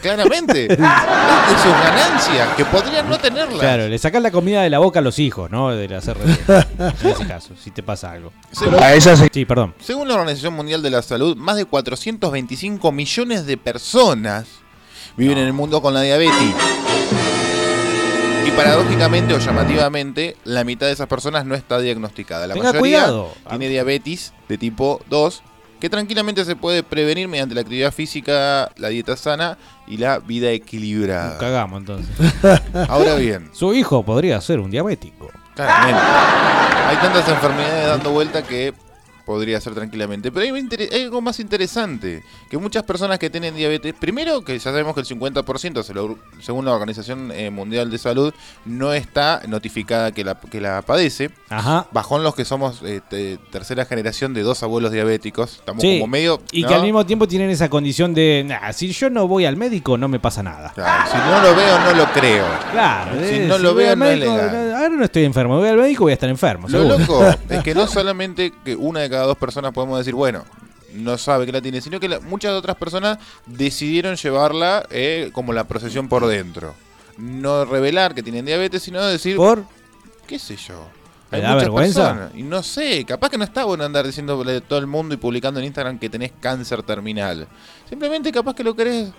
Claramente. (laughs) es de sus ganancias, que podrían no tenerlas. Claro, le sacás la comida de la boca a los hijos, ¿no? De la CRT. en ese caso, si te pasa algo. Según- Sí, perdón. Según la Organización Mundial de la Salud, más de 425 millones de personas viven en el mundo con la diabetes. Y paradójicamente o llamativamente, la mitad de esas personas no está diagnosticada. La Tenga mayoría cuidado. tiene diabetes de tipo 2, que tranquilamente se puede prevenir mediante la actividad física, la dieta sana y la vida equilibrada. Cagamos entonces. (laughs) Ahora bien. Su hijo podría ser un diabético. Claramente. Hay tantas enfermedades dando vuelta que podría ser tranquilamente. Pero hay, hay algo más interesante. Que muchas personas que tienen diabetes, primero que ya sabemos que el 50%, se lo- según la Organización eh, Mundial de Salud, no está notificada que la, que la padece. Ajá. Bajón los que somos eh, te- tercera generación de dos abuelos diabéticos. Estamos Sí, como medio... y ¿no? que al mismo tiempo tienen esa condición de, "Nah, si yo no voy al médico no me pasa nada. Claro, si no lo veo, no lo creo. Claro, Si eh, no lo veo, no es legal. ahora no estoy enfermo, voy al médico voy a estar enfermo. Lo seguro. loco (laughs) es que no solamente que una de cada dos personas podemos decir, bueno, no sabe que la tiene, sino que la- muchas otras personas decidieron llevarla eh, como la procesión por dentro. No revelar que tienen diabetes, sino decir... ¿Por? ¿Qué sé yo? ¿Le da vergüenza? Y no sé, capaz que no está bueno andar diciéndole a todo el mundo y publicando en Instagram que tenés cáncer terminal. Simplemente capaz que lo querés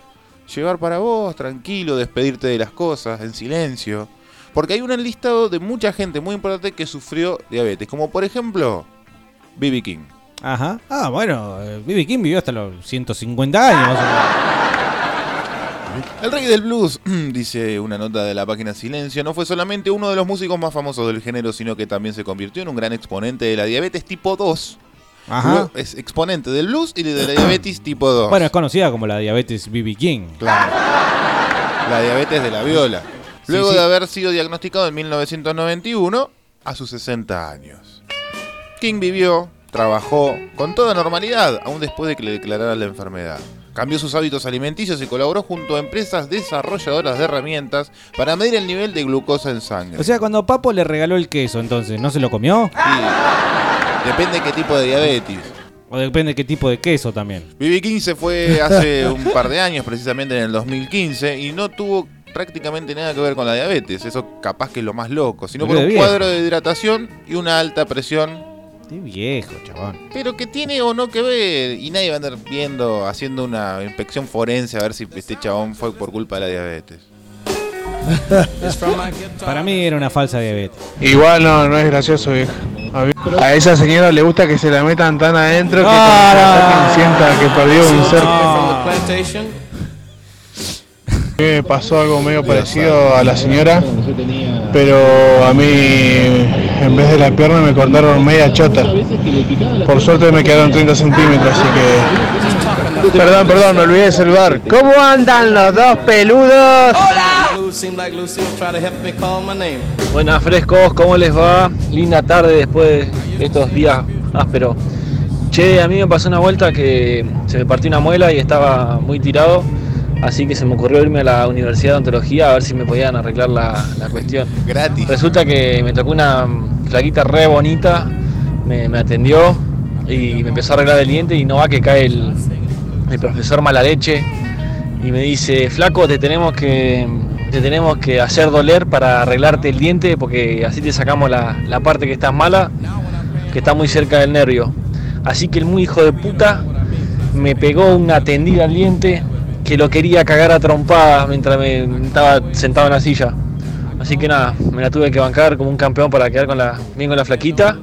llevar para vos, tranquilo, despedirte de las cosas, en silencio. Porque hay un listado de mucha gente muy importante que sufrió diabetes. Como por ejemplo, B.B. King. Ajá. Ah, bueno, B.B. King vivió hasta los 150 años más o menos. El rey del blues, (clears throat) dice una nota de la página Silencio, no fue solamente uno de los músicos más famosos del género, sino que también se convirtió en un gran exponente de la diabetes tipo 2. Ajá. Es exponente del blues y de la diabetes tipo 2. Bueno, es conocida como la diabetes BB King. Claro. La diabetes de la viola. Luego sí. de haber sido diagnosticado en 1991 a sus 60 años. King vivió, trabajó con toda normalidad, aún después de que le declarara la enfermedad. Cambió sus hábitos alimenticios y colaboró junto a empresas desarrolladoras de herramientas para medir el nivel de glucosa en sangre. O sea, cuando Papo le regaló el queso, entonces, ¿no se lo comió? Depende de qué tipo de diabetes. O depende de qué tipo de queso también. BB King se fue hace un par de años, precisamente en el 2015, y no tuvo prácticamente nada que ver con la diabetes. Eso capaz que es lo más loco, sino por un cuadro de hidratación y una alta presión. Qué viejo, chabón. Pero que tiene o no que ver, y nadie va a andar viendo, haciendo una inspección forense a ver si este chabón fue por culpa de la diabetes. (laughs) Para mí era una falsa diabetes. Igual no, no es gracioso, viejo. A, mí- a esa señora le gusta que se la metan tan adentro que No, no, no. sienta que perdió un ser. Me pasó algo medio parecido a la señora, pero a mí en vez de la pierna me cortaron media chota. Por suerte me quedaron 30 centímetros, así que... Perdón, perdón, me olvidé de saludar. ¿Cómo andan los dos peludos? Buenas frescos, ¿cómo les va? Linda tarde después de estos días ásperos. Che, a mí me pasó una vuelta que se me partió una muela y estaba muy tirado, así que se me ocurrió irme a la Universidad de Odontología a ver si me podían arreglar la, la cuestión. Gratis. Resulta que me tocó una flaquita re bonita, me, me atendió y me empezó a arreglar el diente y no va que cae el, el profesor mala leche y me dice, flaco, te tenemos que te tenemos que hacer doler para arreglarte el diente porque así te sacamos la, la parte que está mala, que está muy cerca del nervio. Así que el muy hijo de puta me pegó una tendida al diente que lo quería cagar a trompadas mientras me estaba sentado en la silla. Así que nada, me la tuve que bancar como un campeón para quedar con la, bien con la flaquita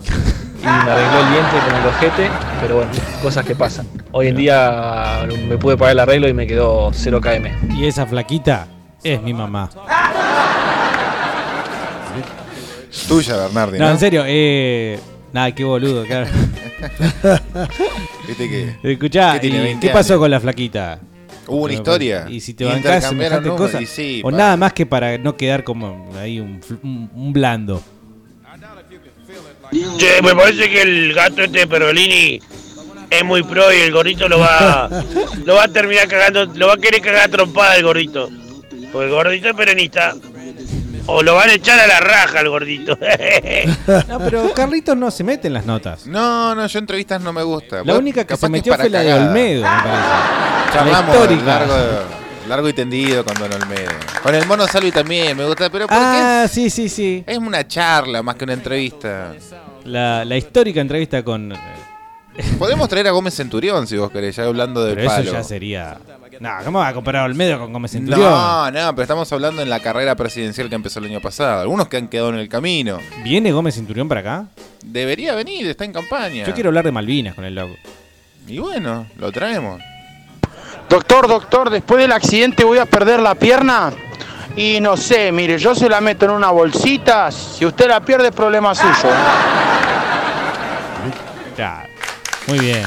y me arregló el diente con el ojete, pero bueno, cosas que pasan. Hoy en día me pude pagar el arreglo y me quedó 0 km. Y esa flaquita es mi mamá. Tuya, Bernardi. No, en serio, eh. Nada, qué boludo, claro. (laughs) Viste que. Escuchá, que tiene ¿y 20 ¿qué pasó años. con la flaquita? Hubo una historia. Y si te bancás semejante cosa. y sí, o nada más que para no quedar como ahí un, un- un blando. Che, me parece que el gato este de Perolini es muy pro y el gordito lo va (laughs) lo va a terminar cagando, lo va a querer cagar a trompada el gordito. Porque el gordito es peronista. O lo van a echar a la raja al gordito. (laughs) No, pero Carlitos no se mete en las notas. No, no, yo entrevistas no me gusta. La única que se metió fue la de. Olmedo, me parece. Charlamos la histórica. largo, largo y tendido con Don Olmedo. Con el mono Salvi también me gusta, pero porque Ah, sí, sí, sí. es, es una charla más que una entrevista. La, la histórica entrevista con. Podemos traer a Gómez Centurión si vos querés, ya hablando del Pero eso palo. ya sería. No, ¿cómo va a comparar a Olmedo con Gómez Centurión? No, no, pero estamos hablando en la carrera presidencial que empezó el año pasado. Algunos que han quedado en el camino. ¿Viene Gómez Centurión para acá? Debería venir, está en campaña. Yo quiero hablar de Malvinas con el loco. Y bueno, lo traemos. Doctor, doctor, después del accidente voy a perder la pierna. Y no sé, mire, yo se la meto en una bolsita. Si usted la pierde, es problema suyo. Ya. Muy bien.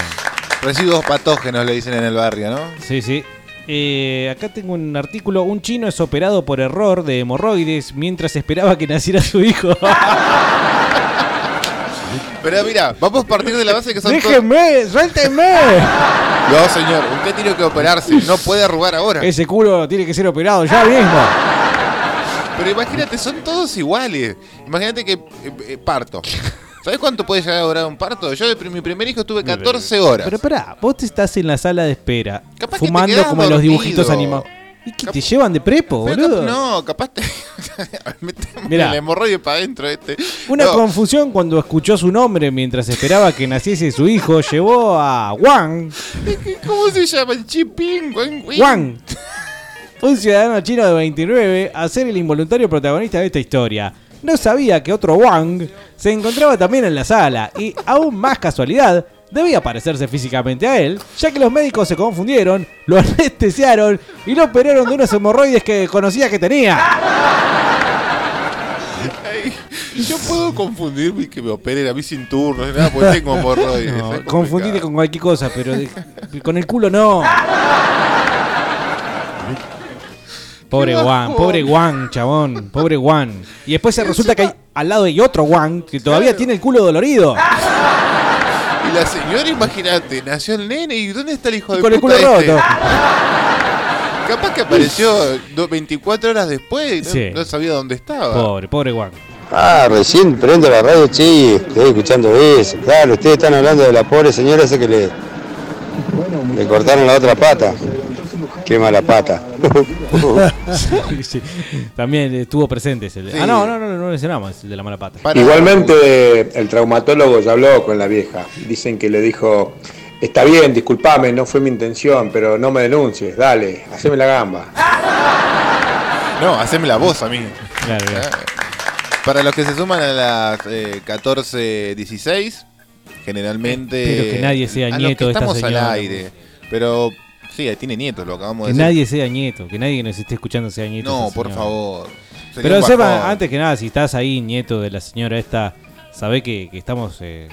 Residuos patógenos le dicen en el barrio, ¿no? Sí, sí. Eh, acá tengo un artículo. Un chino es operado por error de hemorroides mientras esperaba que naciera su hijo. Pero mira, vamos a partir de la base que son ¡Déjenme! ¡Suéltenme! No, señor, usted tiene que operarse, no puede arrugar ahora. Ese culo tiene que ser operado ya mismo. Pero imagínate, son todos iguales. Imagínate que eh, eh, parto. ¿Sabes cuánto puede llegar a durar un parto? Yo de mi primer hijo estuve 14 horas. Pero pará, vos te estás en la sala de espera, Capaz que te fumando quedás como en los dormido. dibujitos animados. ¿Y qué te llevan de prepo, Pero boludo? cap- no, capaz te. (laughs) Metemos Mirá. el hemorroide para adentro este. Una No, confusión cuando escuchó su nombre mientras esperaba que naciese su hijo llevó a Wang, ¿Cómo se llama? Chipín, Wang, Wing. Wang, un ciudadano chino de 29, a ser el involuntario protagonista de esta historia. No sabía que otro Wang se encontraba también en la sala y, aún más casualidad, debía parecerse físicamente a él, ya que los médicos se confundieron, lo (laughs) anestesiaron y lo operaron de unos hemorroides que conocía que tenía. Yo puedo confundirme y que me operen a mí sin turno, nada, porque tengo hemorroides. No, confundite con cualquier cosa, pero de- con el culo no. Pobre Juan, pobre Juan, chabón, pobre Juan. Y después se resulta que hay, al lado hay otro Juan que todavía tiene el culo dolorido. Y la señora, imagínate, nació el nene y ¿dónde está el hijo de con el puta culo este? roto. (laughs) Capaz que apareció do- 24 horas después y no, Sí. no sabía dónde estaba. Pobre, pobre Juan. Ah, recién prendo la radio, che, estoy escuchando eso. Claro, ustedes están hablando de la pobre señora esa que le, le cortaron la otra pata. Qué mala pata. (laughs) Sí, También estuvo presente ese. Sí. Ah, no, no, no, no, no mencionamos el de la mala pata. Igualmente, el traumatólogo ya habló con la vieja. Dicen que le dijo: Está bien, discúlpame, no fue mi intención, pero no me denuncies, dale, haceme la gamba. (laughs) No, haceme la voz a mí. Claro, claro. Para los que se suman a las eh, 14.16, generalmente. Espero que nadie sea a los nieto que de esta estamos señora. al aire. Pero sí, tiene nietos, lo acabamos Que de decir. nadie sea nieto, que nadie que nos esté escuchando sea nieto. No, por señora. favor. Sería Pero sepa, antes que nada, si estás ahí, nieto de la señora esta, sabe que, que estamos. eh,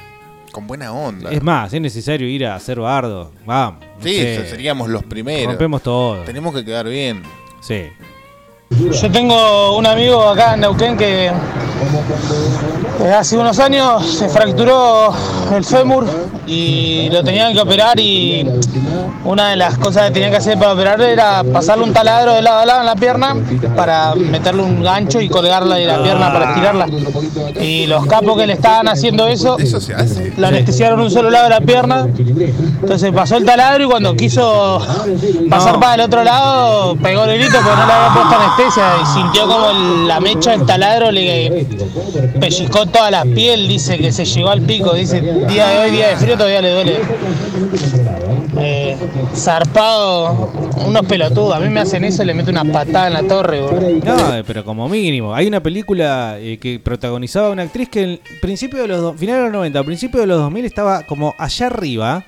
Con buena onda. es más, es necesario ir a hacer bardo. Vamos. no Sí, sé. seríamos los primeros. Rompemos todo. Tenemos que quedar bien. Sí. Yo tengo un amigo acá en Neuquén que hace unos años se fracturó el fémur y lo tenían que operar y una de las cosas que tenían que hacer para operarle era pasarle un taladro de lado a lado en la pierna para meterle un gancho y colgarla de la pierna para estirarla. Y los capos que le estaban haciendo eso, lo anestesiaron un solo lado de la pierna, entonces pasó el taladro y cuando quiso pasar para el otro lado pegó el grito porque no le había puesto anestesia sintió como la mecha del taladro le pellizcó toda la piel, dice que se llegó al pico, dice día de hoy, día de frío todavía le duele. Eh, zarpado, unos pelotudos, a mí me hacen eso y le meto una patada en la torre. No, eh, pero como mínimo. Hay una película eh, que protagonizaba una actriz que en principio de los finales de los 90, al principio de los 2000 estaba como allá arriba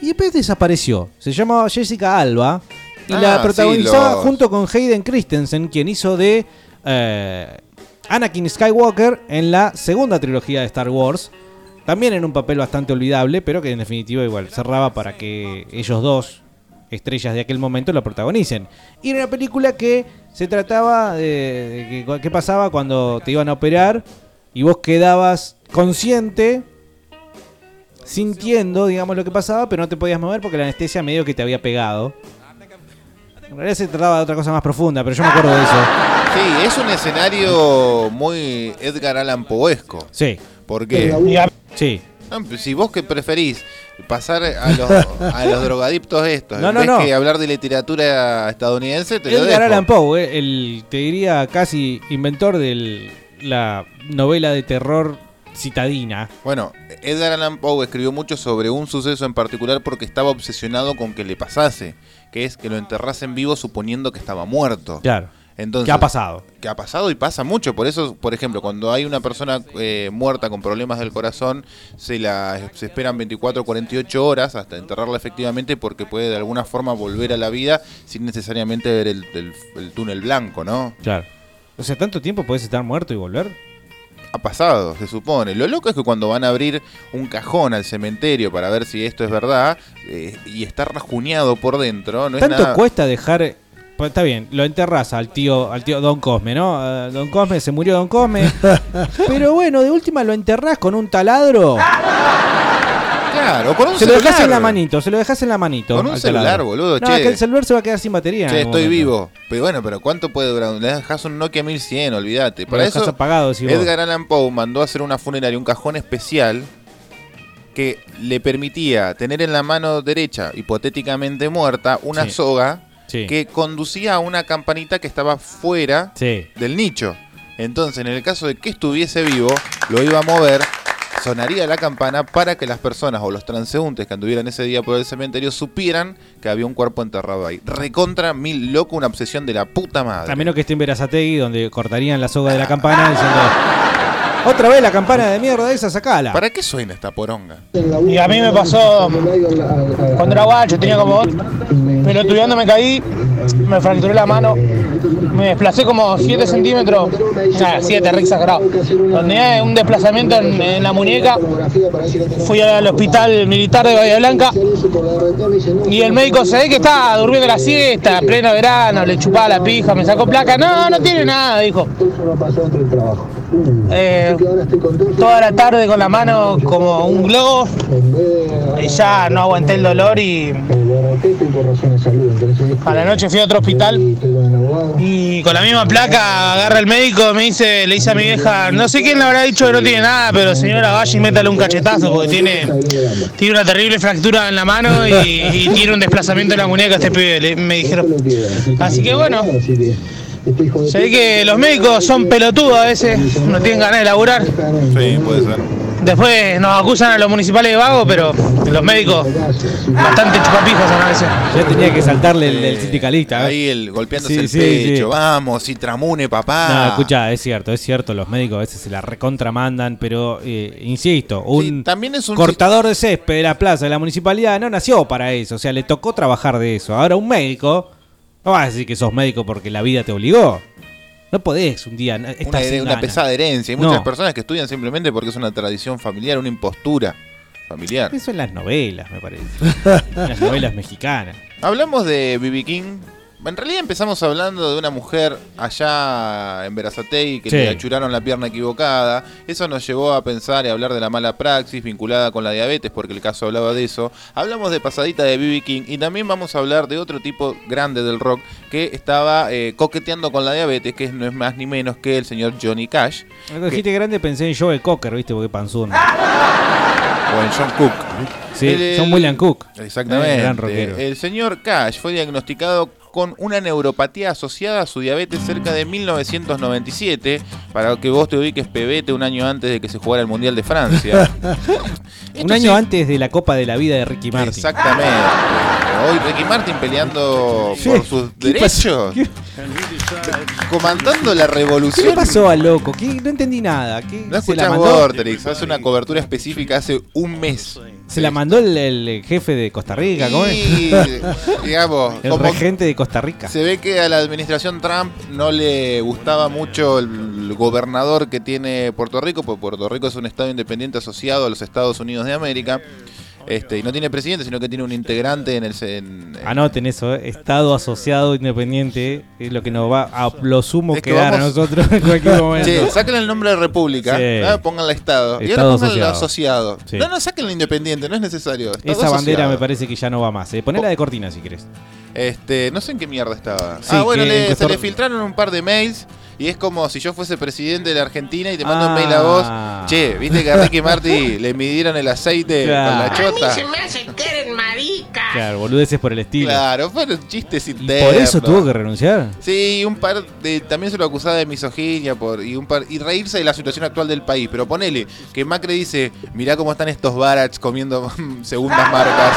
y después desapareció. Se llamaba Jessica Alba y Ah, la protagonizaba sí, los- junto con Hayden Christensen, quien hizo de eh, Anakin Skywalker en la segunda trilogía de Star Wars. También en un papel bastante olvidable, pero que en definitiva igual cerraba para que ellos dos, estrellas de aquel momento, la protagonicen. Y era una película que se trataba de, de qué pasaba cuando te iban a operar y vos quedabas consciente, sintiendo, digamos, lo que pasaba, pero no te podías mover porque la anestesia medio que te había pegado. En realidad se trataba de otra cosa más profunda, pero yo me acuerdo de eso. Sí, es un escenario muy Edgar Allan Poesco. Sí. Porque Sí. No, pues si vos que preferís pasar a los, (laughs) a los drogadictos estos, No, en no, vez no. que hablar de literatura estadounidense, te lo Edgar dejo. Allan Poe, eh, el, te diría casi inventor de la novela de terror citadina. Bueno, Edgar Allan Poe escribió mucho sobre un suceso en particular porque estaba obsesionado con que le pasase, que es que lo enterrasen vivo suponiendo que estaba muerto. Claro. Entonces, ¿Qué ha pasado? Que ha pasado y pasa mucho. Por eso, por ejemplo, cuando hay una persona eh, muerta con problemas del corazón, se la se esperan 24 o 48 horas hasta enterrarla efectivamente porque puede de alguna forma volver a la vida sin necesariamente ver el, el- el túnel blanco, ¿no? Claro. O sea, ¿tanto tiempo puedes estar muerto y volver? Ha pasado, se supone. Lo loco es que cuando van a abrir un cajón al cementerio para ver si esto es verdad eh, y está rajuñado por dentro, no es ¿Tanto nada... cuesta dejar... Pues está bien, lo enterras al tío, al tío Don Cosme, ¿no? Don Cosme, se murió Don Cosme. (laughs) Pero bueno, de última lo enterrás con un taladro. (laughs) Claro, con un se lo celular. dejas en la manito, se lo dejas en la manito. Con un celular, taladro. boludo, No, che. que el celular se va a quedar sin batería. Che, estoy momento. vivo. Pero bueno, pero ¿cuánto puede durar? Le dejas un Nokia 1100, olvídate. Para eso, apagado. Edgar Allan Poe mandó a hacer una funeraria, un cajón especial que le permitía tener en la mano derecha, hipotéticamente muerta, una Sí. soga Sí. que conducía a una campanita que estaba fuera Sí. del nicho. Entonces, en el caso de que estuviese vivo, lo iba a mover, sonaría la campana para que las personas o los transeúntes que anduvieran ese día por el cementerio supieran que había un cuerpo enterrado ahí. Recontra mil loco, una obsesión de la puta madre. A menos que esté en Verazategui, donde cortarían la soga de la campana diciendo. Otra vez la campana de mierda esa, sacala. ¿Para qué suena esta poronga? Y a mí me pasó cuando era guacho, tenía como pero estudiando me caí, me fracturé la mano, me desplacé como 7 centímetros, nada, 7, re exagerado. Tenía un desplazamiento en, en la muñeca, fui al hospital militar de Bahía Blanca y el médico se ve que estaba durmiendo la siesta, en pleno verano, le chupaba la pija, me sacó placa, no, no tiene nada, dijo. Eh, toda la tarde con la mano como un globo. Y ya no aguanté el dolor y a la noche fui a otro hospital y con la misma placa agarra el médico me dice le dice a mi vieja no sé quién le habrá dicho que no tiene nada pero señora vaya y métale un cachetazo porque tiene tiene una terrible fractura en la mano y, y tiene un desplazamiento en la muñeca este pibe me dijeron. Así que bueno se ve que los médicos son pelotudos a veces, no tienen ganas de laburar. Sí, puede ser. Después nos acusan a los municipales de vago, pero los médicos bastante chupapijos son a veces. Ya tenía que saltarle el, el sindicalista. ¿eh? Ahí el golpeándose Sí, el sí, pecho. sí. Vamos, Intramune, papá. No, escucha, es cierto, es cierto, los médicos a veces se la recontramandan, pero eh, insisto, un, también es un cortador de césped de la plaza de la municipalidad no nació para eso, o sea, le tocó trabajar de eso. Ahora un médico, no vas a decir que sos médico porque la vida te obligó. No podés un día. una, una pesada herencia. Hay No. muchas personas que estudian simplemente porque es una tradición familiar, una impostura familiar. Eso en las novelas, me parece. (laughs) En las novelas mexicanas. Hablamos de B.B. King. En realidad empezamos hablando de una mujer allá en Verazategui que Sí. le achuraron la pierna equivocada. Eso nos llevó a pensar y hablar de la mala praxis vinculada con la diabetes, porque el caso hablaba de eso. Hablamos de pasadita de B.B. King y también vamos a hablar de otro tipo grande del rock que estaba eh, coqueteando con la diabetes, que no es más ni menos que el señor Johnny Cash. Cuando dijiste grande pensé en Joe Cocker, ¿viste? Porque panzón. O en John Cook. Sí, El- John William Cook. Exactamente. Eh, gran rockero. El señor Cash fue diagnosticado con una neuropatía asociada a su diabetes cerca de 1997, para que vos te ubiques pebete un año antes de que se jugara el Mundial de Francia. (laughs) Un año antes de la Copa de la Vida de Ricky Martin. Exactamente. Hoy Ricky Martin peleando Sí. por sus ¿Qué derechos. Comandando la ¿Qué revolución. le pasó al loco? ¿Qué? No entendí nada. ¿Qué? No ¿Se la escuchás? Vorterix, hace una cobertura específica hace un mes. ¿Se la mandó el, el jefe de Costa Rica? ¿Cómo es? (laughs) Digamos, El como regente de Costa Rica. Se ve que a la administración Trump no le gustaba mucho el gobernador que tiene Puerto Rico, porque Puerto Rico es un estado independiente asociado a los Estados Unidos de América. Este, y no tiene presidente, sino que tiene un integrante en el. en- Anoten eso, ¿eh? Estado asociado independiente es lo que nos va a lo sumo Es que quedar a nosotros en cualquier (laughs) momento. Che, sáquenle el nombre de República, Sí. ¿no? pónganle Estado. y ahora pónganle asociado. asociado. Sí. No, no, sáquenle independiente, no es necesario. Estado Esa bandera me parece que ya no va más. ¿eh? Ponela de cortina si querés. Este, no sé en qué mierda estaba. Sí, ah, bueno, que le- se le filtraron un par de mails y es como si yo fuese presidente de la Argentina y te mando un mail a Ah. vos. Che, viste que a Ricky Marty (laughs) le midieron el aceite Claro. con la A mí chota. se me hace que eres marica. Claro, boludeces por el estilo. Claro, fueron chistes ¿Y internos. por eso tuvo que renunciar? Sí, un par de. También se lo acusaba de misoginia por, y un par y reírse de la situación actual del país. Pero ponele que Macri dice: Mirá cómo están estos barats comiendo (laughs) segundas marcas.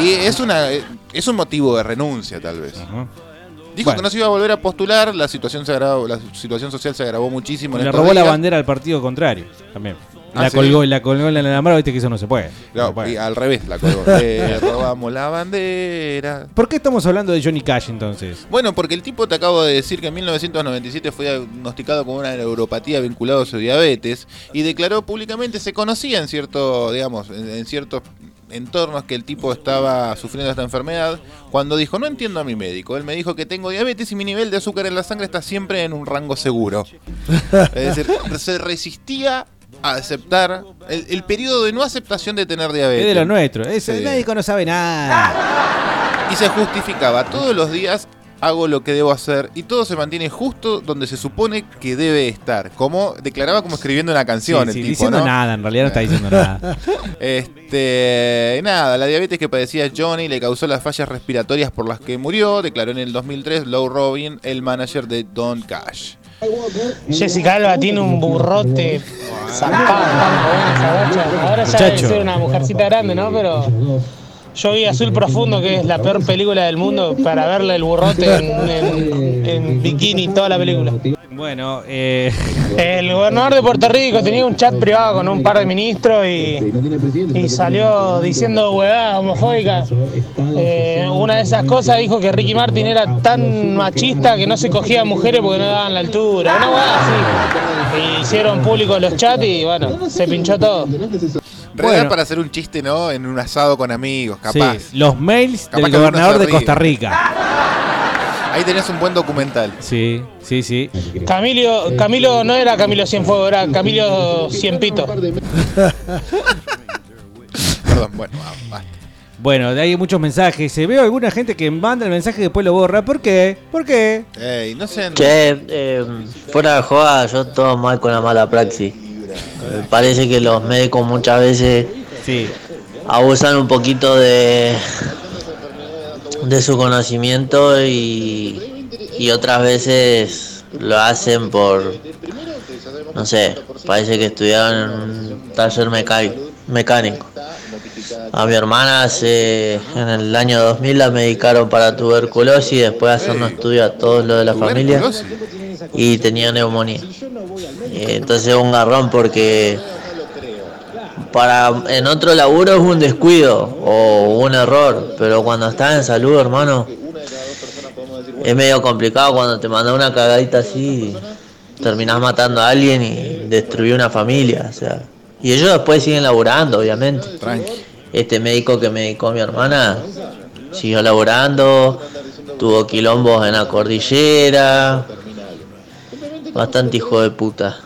Y es una es un motivo de renuncia, tal vez. Dijo Bueno. que no se iba a volver a postular, la situación se agravó, la situación social se agravó muchísimo. en Le robó la bandera al partido contrario también. Ah, la ¿sí? colgó, la colgó en el alambrado, viste que eso no se puede. No, No puede. y al revés la colgó. Le (laughs) robamos la bandera. ¿Por qué estamos hablando de Johnny Cash entonces? Bueno, porque el tipo te acabo de decir que en 1997 fue diagnosticado con una neuropatía vinculada a su diabetes y declaró públicamente, se conocía en cierto, digamos, en, en ciertos entornos que el tipo estaba sufriendo esta enfermedad, cuando dijo, no entiendo a mi médico, él me dijo que tengo diabetes y mi nivel de azúcar en la sangre está siempre en un rango seguro. es decir, (laughs) se resistía a aceptar el, el periodo de no aceptación de tener diabetes. Es de lo nuestro. Sí. médico no sabe nada. Y se justificaba, todos los días hago lo que debo hacer y todo se mantiene justo donde se supone que debe estar. Como declaraba como escribiendo una canción Sí, el sí, tipo, diciendo ¿no? nada, en realidad no está diciendo nada. (laughs) Este, nada, la diabetes que padecía Johnny le causó las fallas respiratorias por las que murió, declaró en el 2003 Low Robin, el manager de Don Cash. Jessica Alba tiene un burrote bocha. Ahora ya debe ser una mujercita grande, ¿no? Pero yo vi Azul Profundo, que es la peor película del mundo, para verle el burrote en, en- en bikini toda la película. Bueno, eh... El gobernador de Puerto Rico tenía un chat privado con un par de ministros y, y salió diciendo huevadas homofóbicas. Eh, una de esas cosas dijo que Ricky Martin era tan machista que no se cogía a mujeres porque no daban la altura. Una huevada así. Hicieron público los chats y bueno, se pinchó todo. Real Bueno. para hacer un chiste, ¿no? En un asado con amigos, capaz. Sí, los mails Capaz del gobernador de. Costa Rica. (laughs) Ahí tenés un buen documental. Sí, sí, sí. Camilo, Camilo no era Camilo Cienfuegos, era Camilo Cienpito. Perdón, bueno, va, basta. Bueno, de ahí hay muchos mensajes. Se veo alguna gente que manda el mensaje y después lo borra. ¿Por qué? ¿Por qué? Ey, no sé. Che, eh, fuera de joda, yo todo mal con la mala praxis. Me parece que los médicos muchas veces abusan un poquito de, de su conocimiento y, y otras veces lo hacen por, no sé, parece que estudiaron en un taller mecánico. mecánico. A mi hermana hace, en el año 2000 la medicaron para tuberculosis, después haciendo estudio a todos los de la familia y tenía neumonía. Eh, Entonces un garrón porque para en otro laburo es un descuido o un error, pero cuando estás en salud, hermano, es medio complicado cuando te manda una cagadita así, terminás matando a alguien y destruyó una familia, o sea. Y ellos después siguen laburando, obviamente. Este médico que medicó a mi hermana siguió laburando, tuvo quilombos en la cordillera, bastante hijo de puta.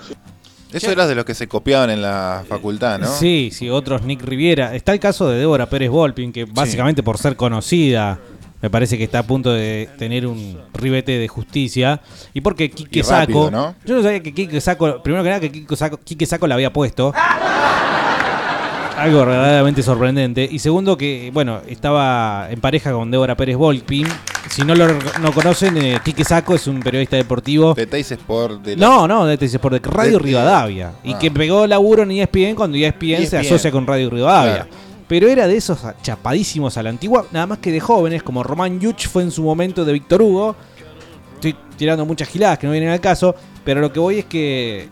Eso era de los que se copiaban en la facultad, ¿no? Sí, sí, otros Nick Riviera. Está el caso de Débora Pérez Volpin, que básicamente por ser conocida, me parece que está a punto de tener un ribete de justicia. Y porque Quique Y rápido, Saco. ¿no? Yo no sabía que Quique Saco. Primero que nada, que Quique Saco, Quique Saco la había puesto. Algo verdaderamente sorprendente. Y segundo, que, bueno, estaba en pareja con Débora Pérez Volpin. Si no lo no conocen, eh, Quique Saco es un periodista deportivo. De Teis Sport. De la- No, no, de TC por de Radio De- Rivadavia. Y Ah. que pegó laburo en E ESPN cuando ESPN, se ESPN. asocia con Radio Rivadavia. Claro. Pero era de esos chapadísimos a la antigua, nada más que de jóvenes, como Román Yuch fue en su momento de Víctor Hugo. Estoy tirando muchas giladas que no vienen al caso, pero lo que voy es que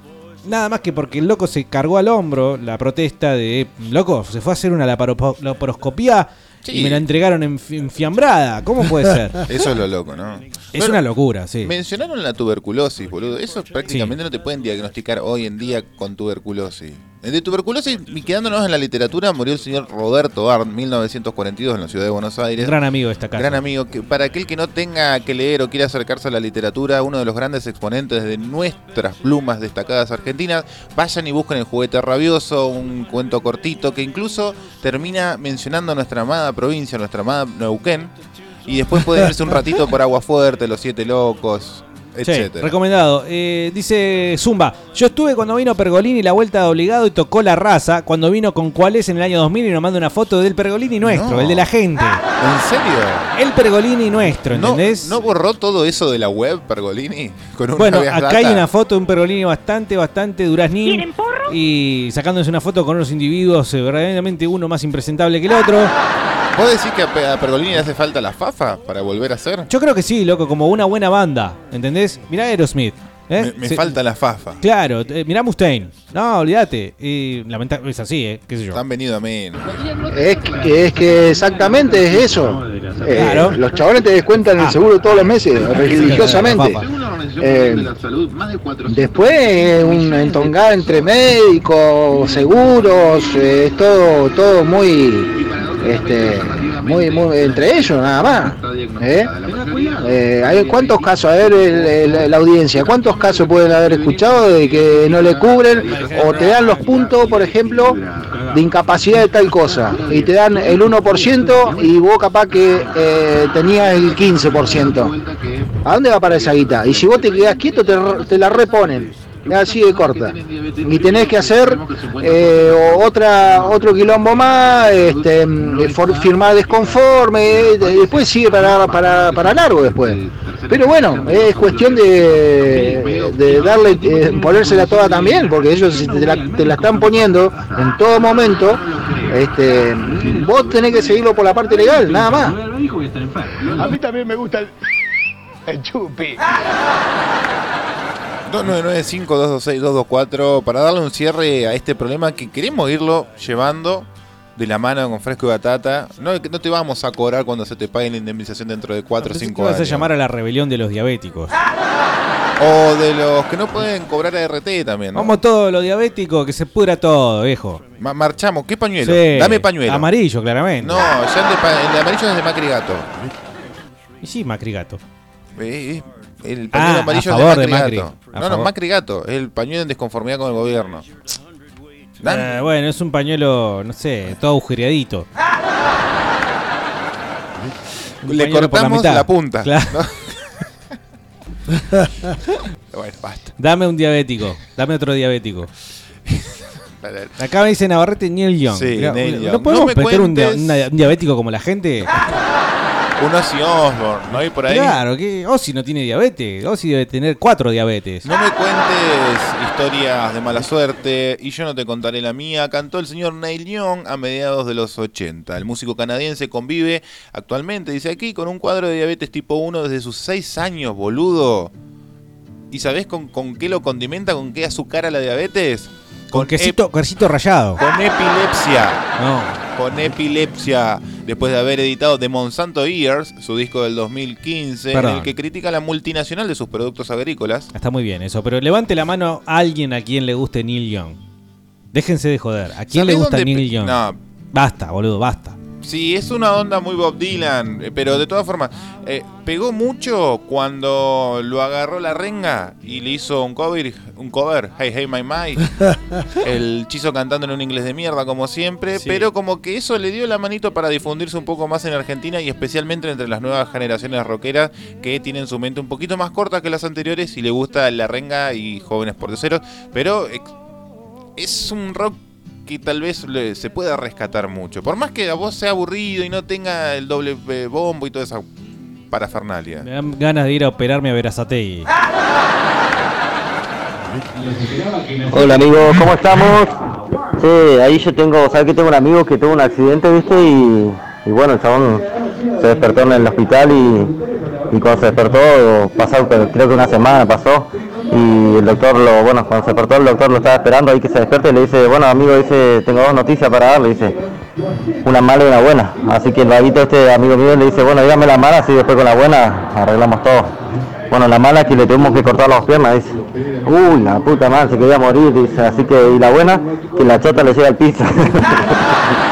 nada más que porque el loco se cargó al hombro la protesta de loco, se fue a hacer una laparo- laparoscopía y Sí. me la entregaron en enfiambrada. ¿Cómo puede ser? (laughs) Eso es lo loco, ¿no? Es una locura, sí. Mencionaron la tuberculosis, boludo. Eso prácticamente no te pueden diagnosticar hoy en día con tuberculosis. De tuberculosis, y quedándonos en la literatura, murió el señor Roberto Arndt, 1942, en la ciudad de Buenos Aires. Gran amigo de esta casa. Gran amigo. Que para aquel que no tenga que leer o quiera acercarse a la literatura, uno de los grandes exponentes de nuestras plumas destacadas argentinas, vayan y busquen el juguete rabioso, un cuento cortito que incluso termina mencionando nuestra amada provincia, nuestra amada Neuquén. Y después puede irse un ratito por Agua Fuerte, Los Siete Locos, Sí, recomendado. Eh, dice Zumba, yo estuve cuando vino Pergolini la vuelta de obligado y tocó la raza, cuando vino con Cuales en el año 2000 y nos manda una foto del Pergolini nuestro, No. el de la gente. ¿En serio? El Pergolini nuestro, ¿No, ¿entendés? ¿No borró todo eso de la web, Pergolini? (laughs) Con una bueno, acá hay una foto de un Pergolini bastante, bastante duraznín. Y sacándose una foto con unos individuos, eh, verdaderamente uno más impresentable que el otro. ¿Vos decís que a Pe- a Pergolini le hace falta la fafa para volver a ser? Yo creo que sí, loco, como una buena banda, ¿entendés? Mirá Aerosmith. ¿eh? Me, me Se- falta la fafa. Claro, eh, mirá Mustaine. No, olvídate. Y lamenta- es así, ¿eh? ¿Qué sé yo? Han venido a menos. Es que, es que exactamente es eso. Eh, Claro. Los chabones te descuentan el seguro todos los meses, religiosamente. Eh, después eh, un entongado entre médicos, seguros, eh, es todo, todo muy, este, muy, muy entre ellos nada más. ¿eh? Eh, hay cuántos casos, a ver el- el- la audiencia, cuántos casos pueden haber escuchado de que no le cubren o te dan los puntos, por ejemplo, de incapacidad de tal cosa y te dan el 1% y vos capaz que eh, tenías el 15%. ¿A dónde va para esa guita? Y si vos te quedás quieto te, te la reponen. Así de corta. Y tenés que hacer eh, otra otro quilombo más, este, mm, for- firmar desconforme, eh, después sigue para, para, para largo después. Pero bueno, es cuestión de, de darle, eh, ponérsela toda también, porque ellos si te la, te la están poniendo en todo momento, este, vos tenés que seguirlo por la parte legal, nada más. A mí también me gusta el, el chupi. 299-5226-224 para darle un cierre a este problema que queremos irlo llevando de la mano con fresco y batata. No, no te vamos a cobrar cuando se te pague la indemnización dentro de 4 o Pensé que 5 ibas años. a llamar a la rebelión de los diabéticos. (laughs) O de los que no pueden cobrar ART también. ¿no? Vamos todos los diabéticos, que se pudra todo, viejo. Ma- marchamos. ¿Qué pañuelo? Sí. Dame pañuelo. Amarillo, claramente. No, ya el de, pa- el de amarillo es de Macri Gato. Y sí, Macri Gato. Eh, eh, el pañuelo Ah, amarillo a es de favor Macri, de Macri. Gato. No, no, favor. Macri Gato. Es el pañuelo en desconformidad con el gobierno. Eh, bueno, es un pañuelo, no sé, todo agujereadito. Le pañuelo cortamos la punta. Claro. (laughs) bueno, basta. Dame un diabético, dame otro diabético. (laughs) Acá me dice Navarrete Neil Young. Sí, Neil ¿No Young. podemos No me meter un diabético como la gente? (laughs) Un Ozzy Osbourne, ¿no hay por ahí? Claro, que Ozzy no tiene diabetes. Ozzy debe tener cuatro diabetes. No me cuentes historias de mala suerte y yo no te contaré la mía. Cantó el señor Neil Young a mediados de los 80. El músico canadiense convive actualmente, dice aquí, con un cuadro de diabetes tipo 1 desde sus 6 años, boludo. ¿Y sabés con, con qué lo condimenta? ¿Con qué azucara la diabetes? Con quesito, quesito rallado. Con epilepsia. No. Con epilepsia. Después de haber editado The Monsanto Years, su disco del 2015, en el que critica la multinacional de sus productos agrícolas. Está muy bien eso, pero levante la mano a alguien a quien le guste Neil Young. Déjense de joder. ¿A quién le ¿Sabés gusta Neil Young? No. Basta, boludo, basta. Sí, es una onda muy Bob Dylan, eh, pero de todas formas, eh, pegó mucho cuando lo agarró la renga y le hizo un cover, un cover, Hey Hey My My, (laughs) el chizo cantando en un inglés de mierda como siempre, Sí. pero como que eso le dio la manito para difundirse un poco más en Argentina y especialmente entre las nuevas generaciones rockeras que tienen su mente un poquito más corta que las anteriores y le gusta la renga y jóvenes por cero, pero es un rock que tal vez le- se pueda rescatar mucho. Por más que a vos sea aburrido y no tenga el doble eh, bombo y toda esa parafernalia. Me dan ganas de ir a operarme a Verazategui. Hola amigos, ¿cómo estamos? Sí, ahí yo tengo, ¿sabes que tengo un amigo que tuvo un accidente, viste? Y, y bueno, el chabón se despertó en el hospital y, y cuando se despertó, pasó, creo que una semana pasó, y el doctor, lo, bueno, cuando se despertó el doctor lo estaba esperando ahí que se despierte y le dice, bueno amigo, dice, tengo dos noticias para darle, dice, una mala y una buena. Así que el vaguito este amigo mío le dice, bueno, dígame la mala, así después con la buena arreglamos todo. Bueno, la mala que le tuvimos que cortar las piernas, dice. Uy, la puta madre, se quería morir, dice. Así que, y la buena, que la chota le llega al piso. (laughs)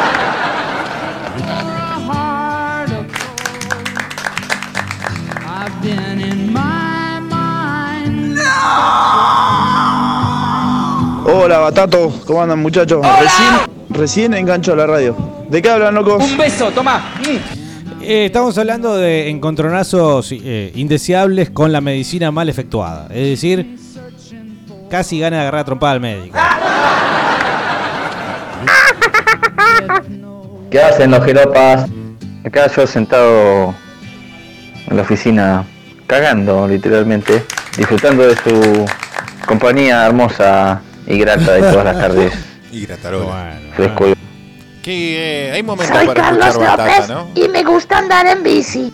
Hola, Batato, ¿cómo andan muchachos? Recién, recién engancho a la radio. ¿De qué hablan, locos? Un beso, toma. Eh, estamos hablando de encontronazos eh, indeseables con la medicina mal efectuada. Es decir, casi gana de agarrar a trompada al médico. (laughs) ¿Qué hacen los jeropas? Acá yo sentado en la oficina, cagando literalmente, disfrutando de su compañía hermosa y grata de todas las tardes. (laughs) Y gratarola. Fresco y Que eh, hay momentos Soy para Carlos escuchar batata, López ¿no? y me gusta andar en bici.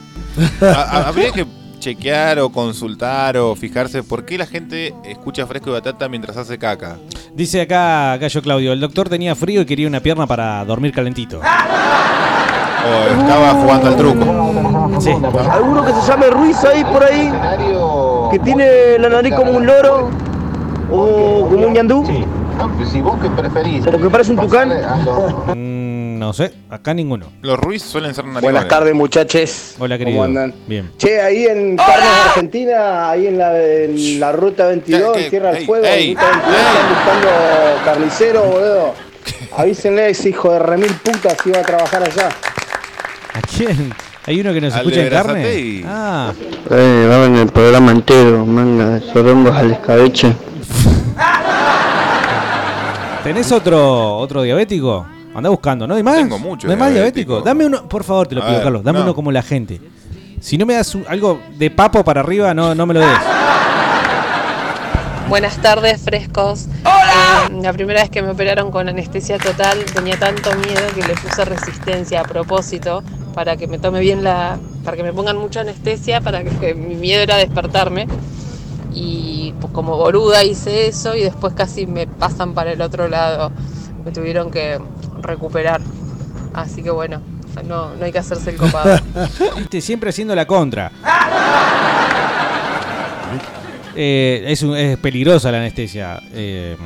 A- a- habría que chequear o consultar o fijarse por qué la gente escucha fresco y batata mientras hace caca. Dice acá Gallo Claudio, el doctor tenía frío y quería una pierna para dormir calentito. O estaba jugando al truco. Sí. ¿Alguno que se llame Ruiz ahí por ahí? ¿Que tiene la nariz como un loro? ¿O como un ñandú? Si vos que preferís. ¿Como que parece un tucán? Mm, no sé, acá ninguno. Los Ruiz suelen ser narigones. Buenas tardes, muchachos. Hola, querido. ¿Cómo andan? Bien. Che, ahí en Carnes, Argentina, ahí en la, en la ruta 22, ¿Qué- en Tierra del Fuego, ey, ruta 22, están buscando carnicero, boludo. (laughs) Avísenle a ese hijo de remil puta si va a trabajar allá. ¿A quién? ¿Hay uno que nos escucha en carne? Ah, Eh, en el programa entero, manga de sorongos al escabeche. (laughs) ¿tenés otro otro diabético? Anda buscando, ¿no hay más? Tengo muchos ¿No hay más diabéticos. diabético? Dame uno, por favor, te lo A pido, ver, Carlos. Dame no. uno como la gente. Si no me das un- algo de papo para arriba, no, no me lo des. Buenas tardes, frescos. Eh, la primera vez que me operaron con anestesia total tenía tanto miedo que le puse resistencia a propósito para que me tome bien la. para que me pongan mucha anestesia, para que, que mi miedo era despertarme. Y pues, como boluda hice eso y después casi me pasan para el otro lado. Me tuvieron que recuperar. Así que bueno, no, no hay que hacerse el copado. (laughs) Viste, siempre haciendo la contra. Eh, es, un- es peligrosa la anestesia. Eh,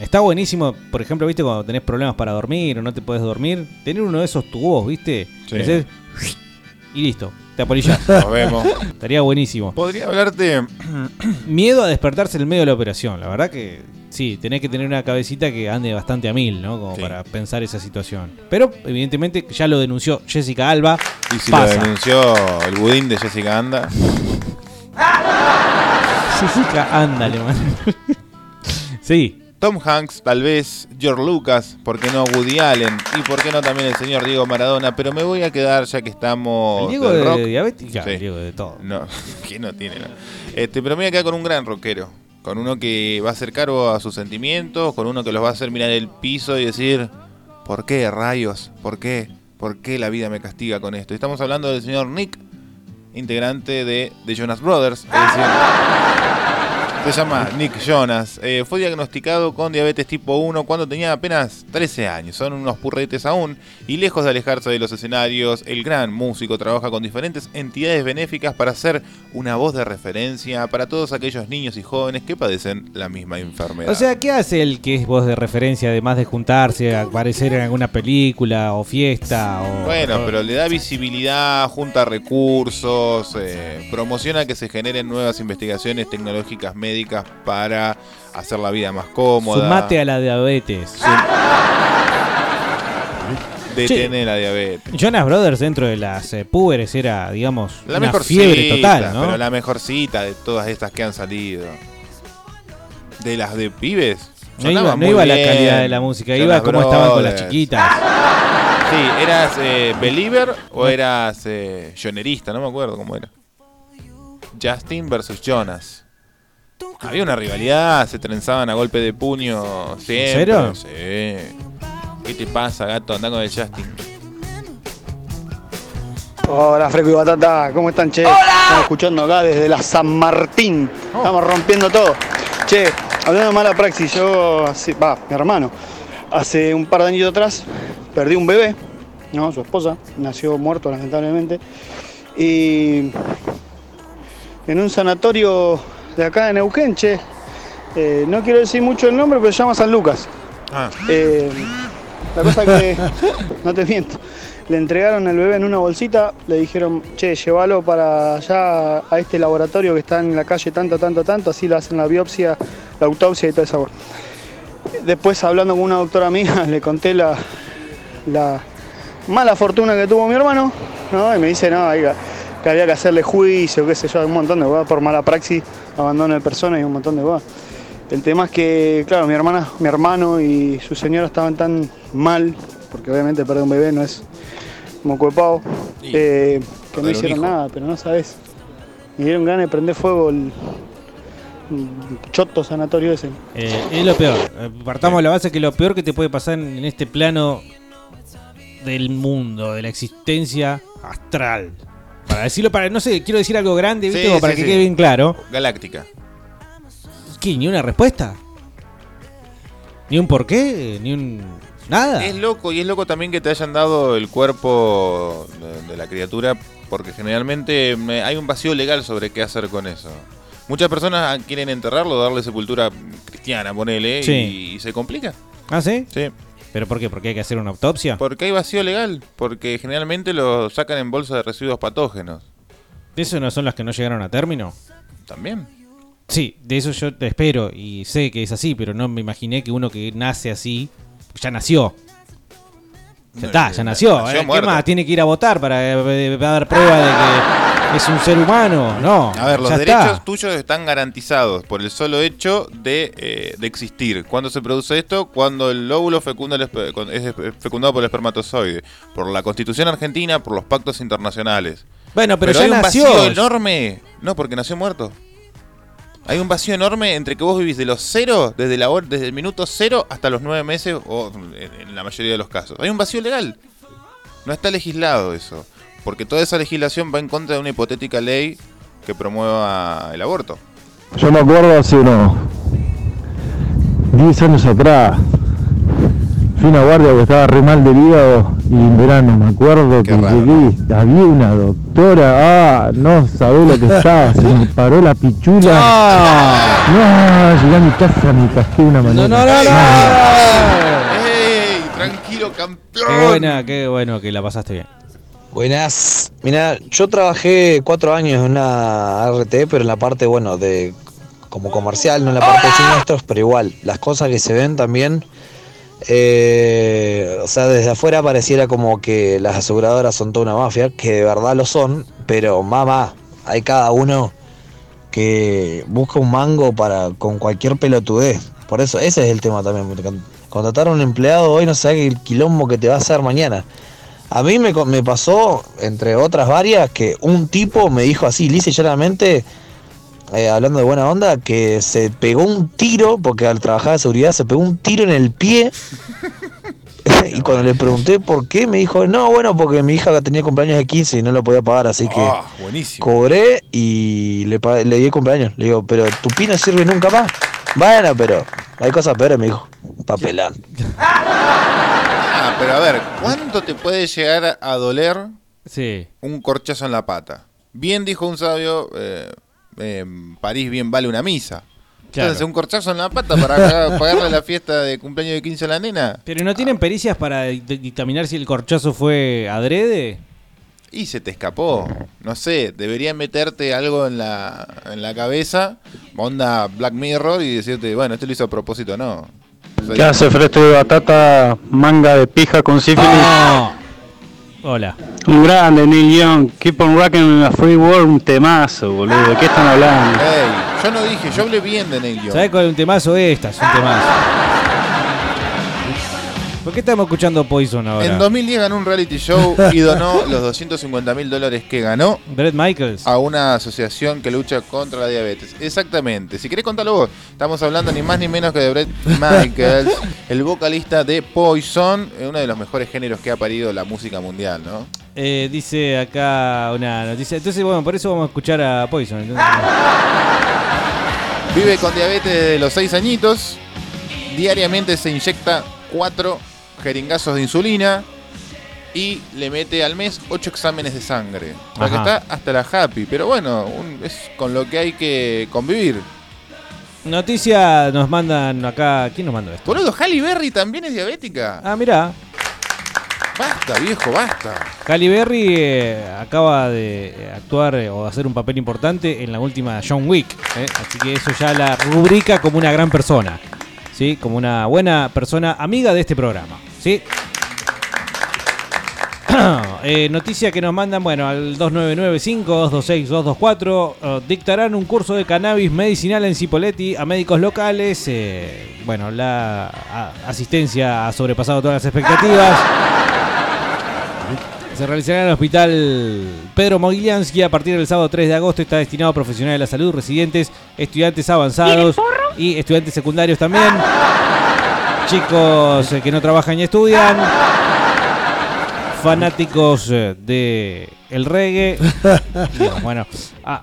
está buenísimo, por ejemplo, viste, cuando tenés problemas para dormir o no te podés dormir, tener uno de esos tubos, viste. Sí. Y listo, te. (laughs) Nos vemos. Estaría buenísimo. Podría hablarte. (clears throat) Miedo a despertarse en el medio de la operación. La verdad que sí, tenés que tener una cabecita que ande bastante a mil, ¿no? Como para pensar esa situación. Pero, evidentemente, ya lo denunció Jessica Alba. Y si Pasa. lo denunció el budín de Jessica Anda. (laughs) Jessica, ándale, man. (laughs) sí. Tom Hanks, tal vez George Lucas, ¿por qué no Woody Allen? Y por qué no también el señor Diego Maradona, pero me voy a quedar ya que estamos El Diego de rock. Sí. el Diego de todo. No, (laughs) que no tiene no. Este, pero me voy a quedar con un gran rockero, con uno que va a ser caro a sus sentimientos, con uno que los va a hacer mirar el piso y decir, ¿por qué rayos? ¿Por qué? ¿Por qué la vida me castiga con esto? Estamos hablando del señor Nick, integrante de The Jonas Brothers, es decir, se llama Nick Jonas. Eh, fue diagnosticado con diabetes tipo 1 cuando tenía apenas 13 años. Son unos purretes aún. Y lejos de alejarse de los escenarios, el gran músico trabaja con diferentes entidades benéficas para ser una voz de referencia para todos aquellos niños y jóvenes que padecen la misma enfermedad. O sea, ¿qué hace el que es voz de referencia, además de juntarse, aparecer en alguna película o fiesta? O, Bueno, o- pero le da visibilidad, junta recursos, eh, promociona que se generen nuevas investigaciones tecnológicas médicas para hacer la vida más cómoda. Sumate a la diabetes. Detener la diabetes. Jonas Brothers dentro de las eh, púberes era, digamos, La una mejor fiebre total, ¿no? Pero la mejorcita de todas estas que han salido. De las de pibes. No iba, no iba la calidad de la música, iba como estaban con las chiquitas. (laughs) Sí, ¿eras eh, believer o eras eh, jonerista? No me acuerdo cómo era. Justin versus Jonas. Había una rivalidad, se trenzaban a golpe de puño siempre. serio? Sí. ¿Qué te pasa, gato? Andá con el Justin. Hola, Freco y Batata, ¿cómo están, che? Estamos escuchando acá desde la San Martín. Estamos rompiendo todo. Che, hablando de mala praxis, yo, hace- va, mi hermano, hace un par de años atrás perdí un bebé, ¿no? Su esposa, nació muerto lamentablemente. Y en un sanatorio de acá de Neuquén, che, eh, no quiero decir mucho el nombre, pero se llama San Lucas. Ah. Eh, la cosa que, (laughs) no te miento, le entregaron el bebé en una bolsita, le dijeron, che, llévalo para allá a este laboratorio que está en la calle tanto, tanto, tanto, así le hacen la biopsia, la autopsia y toda esa cosa. Después hablando con una doctora mía, (laughs) le conté la, la mala fortuna que tuvo mi hermano, ¿no? Y me dice, no, oiga, que había que hacerle juicio, qué sé yo, un montón de cosas por mala praxis, abandono de personas y un montón de cosas. El tema es que, claro, mi hermana, mi hermano y su señora estaban tan mal, porque obviamente perder un bebé no es moco de pavo, eh, que no hicieron nada, pero no sabes. Me dieron ganas de prender fuego el, choto sanatorio ese. Eh, es lo peor. Partamos de la base que lo peor que te puede pasar en este plano del mundo, de la existencia astral. Para decirlo, para no sé, quiero decir algo grande, ¿viste? Sí, para sí, que quede bien claro. Galáctica. ¿Qué? ¿Ni una respuesta? ¿Ni un porqué? ¿Ni un. nada? Es loco y es loco también que te hayan dado el cuerpo de, de la criatura porque generalmente me- hay un vacío legal sobre qué hacer con eso. Muchas personas quieren enterrarlo, darle sepultura cristiana, ponele, Sí. y, y se complica. ¿Ah, sí? Sí. ¿Pero por qué? ¿Porque hay que hacer una autopsia? Porque hay vacío legal, porque generalmente lo sacan en bolsa de residuos patógenos. ¿Eso no son las que no llegaron a término? También. Sí, de eso yo te espero y sé que es así, pero no me imaginé que uno que nace así ya nació. Ya está, eh, ya nació. nació Eh, ¿Qué más? Tiene que ir a votar para eh, dar prueba de que (laughs) es un ser humano. No. A ver, los derechos está. tuyos están garantizados por el solo hecho de, eh, de existir. ¿Cuándo se produce esto? Cuando el óvulo fecunda el es fecundado por el espermatozoide. Por la Constitución Argentina, por los pactos internacionales. Bueno, pero ya hay un nació. vacío enorme. No, porque nació muerto. Hay un vacío enorme entre que vos vivís de los cero, desde, la, hora- desde el minuto cero hasta los nueve meses, o en, en la mayoría de los casos. Hay un vacío legal. No está legislado eso. Porque toda esa legislación va en contra de una hipotética ley que promueva el aborto. Yo me acuerdo hace unos 10 años atrás. Fui a una guardia que estaba re mal del hígado y en verano me acuerdo que llegué, había una doctora, ah, no sabés lo que (laughs) estaba, se me paró la pichula. No, llegué a mi casa, me casqué de una manera. no, mal. ¡Ey! Tranquilo, campeón. Qué buena, qué bueno que la pasaste bien. Buenas. Mira, yo trabajé cuatro años en una RT, pero en la parte, bueno, de como comercial, no en la parte de siniestros, pero igual, las cosas que se ven también, eh, o sea, desde afuera pareciera como que las aseguradoras son toda una mafia, que de verdad lo son, pero mamá, hay cada uno que busca un mango para con cualquier pelotudez. Por eso, ese es el tema también. Contratar a un empleado hoy no sabe el quilombo que te va a hacer mañana. A mí me, pasó, entre otras varias, que un tipo me dijo así, lisa y llanamente, eh, hablando de buena onda, que se pegó un tiro, porque al trabajar de seguridad se pegó un tiro en el pie. (laughs) y cuando le pregunté por qué, me dijo, no, bueno, porque mi hija tenía cumpleaños de 15 y no lo podía pagar, así que Ah, cobré y le, di el cumpleaños. Le digo, pero tu pi no sirve nunca más. Bueno, pero hay cosas peores, me dijo. Papelán. (laughs) Ah, pero a ver, ¿cuánto te puede llegar a doler Sí. un corchazo en la pata? Bien dijo un sabio, eh, en París bien vale una misa. Claro. Entonces, un corchazo en la pata para (laughs) pagarle la fiesta de cumpleaños de 15 a la nena. ¿Pero no tienen pericias para di- dictaminar si el corchazo fue adrede? Y se te escapó. No sé, deberían meterte algo en la, en la cabeza, onda Black Mirror, y decirte, bueno, esto lo hizo a propósito, no. ¿Qué hace Fresto de Batata? Manga de pija con sífilis. Hola. Un grande, Neil Young. Keep on rocking in a free world. Un temazo, boludo. ¿De qué están hablando? Yo no dije, yo hablé bien de Neil Young. ¿Sabes cuál es un temazo? Esta es un temazo. ¿Por qué estamos escuchando Poison ahora? En 2010 ganó un reality show y donó (laughs) los 250 mil dólares que ganó Brett Michaels. a una asociación que lucha contra la diabetes. Exactamente. Si querés contarlo vos, estamos hablando ni más ni menos que de Brett (laughs) Michaels, el vocalista de Poison, eh, uno de los mejores géneros que ha parido la música mundial, ¿no? Eh, dice acá una noticia. Entonces, bueno, por eso vamos a escuchar a Poison. Entonces, Vive con diabetes desde los 6 añitos. Diariamente se inyecta 4 jeringazos de insulina. Y le mete al mes 8 exámenes de sangre. Que está hasta la happy. Pero bueno, un- es con lo que hay que convivir. Noticia nos mandan acá. ¿Quién nos mandó esto? Boludo, Halle Berry también es diabética. Ah, mirá. Basta, viejo, basta. Halle Berry eh, acaba de eh, actuar eh, o hacer un papel importante en la última John Wick. eh, Así que eso ya la rubrica como una gran persona. ¿Sí? Como una buena persona, amiga de este programa. ¿Sí? (clears throat) Eh, noticia que nos mandan, bueno, al 2995-226-224. eh, dictarán un curso de cannabis medicinal en Cipolletti a médicos locales. eh, bueno, la a- asistencia ha sobrepasado todas las expectativas. Se realizará en el hospital Pedro Mogliansky a partir del sábado 3 de agosto. Está destinado a profesionales de la salud, residentes, estudiantes avanzados y estudiantes secundarios también. Chicos eh, que no trabajan y estudian. Fanáticos eh, de el reggae. (laughs) Bueno, ah,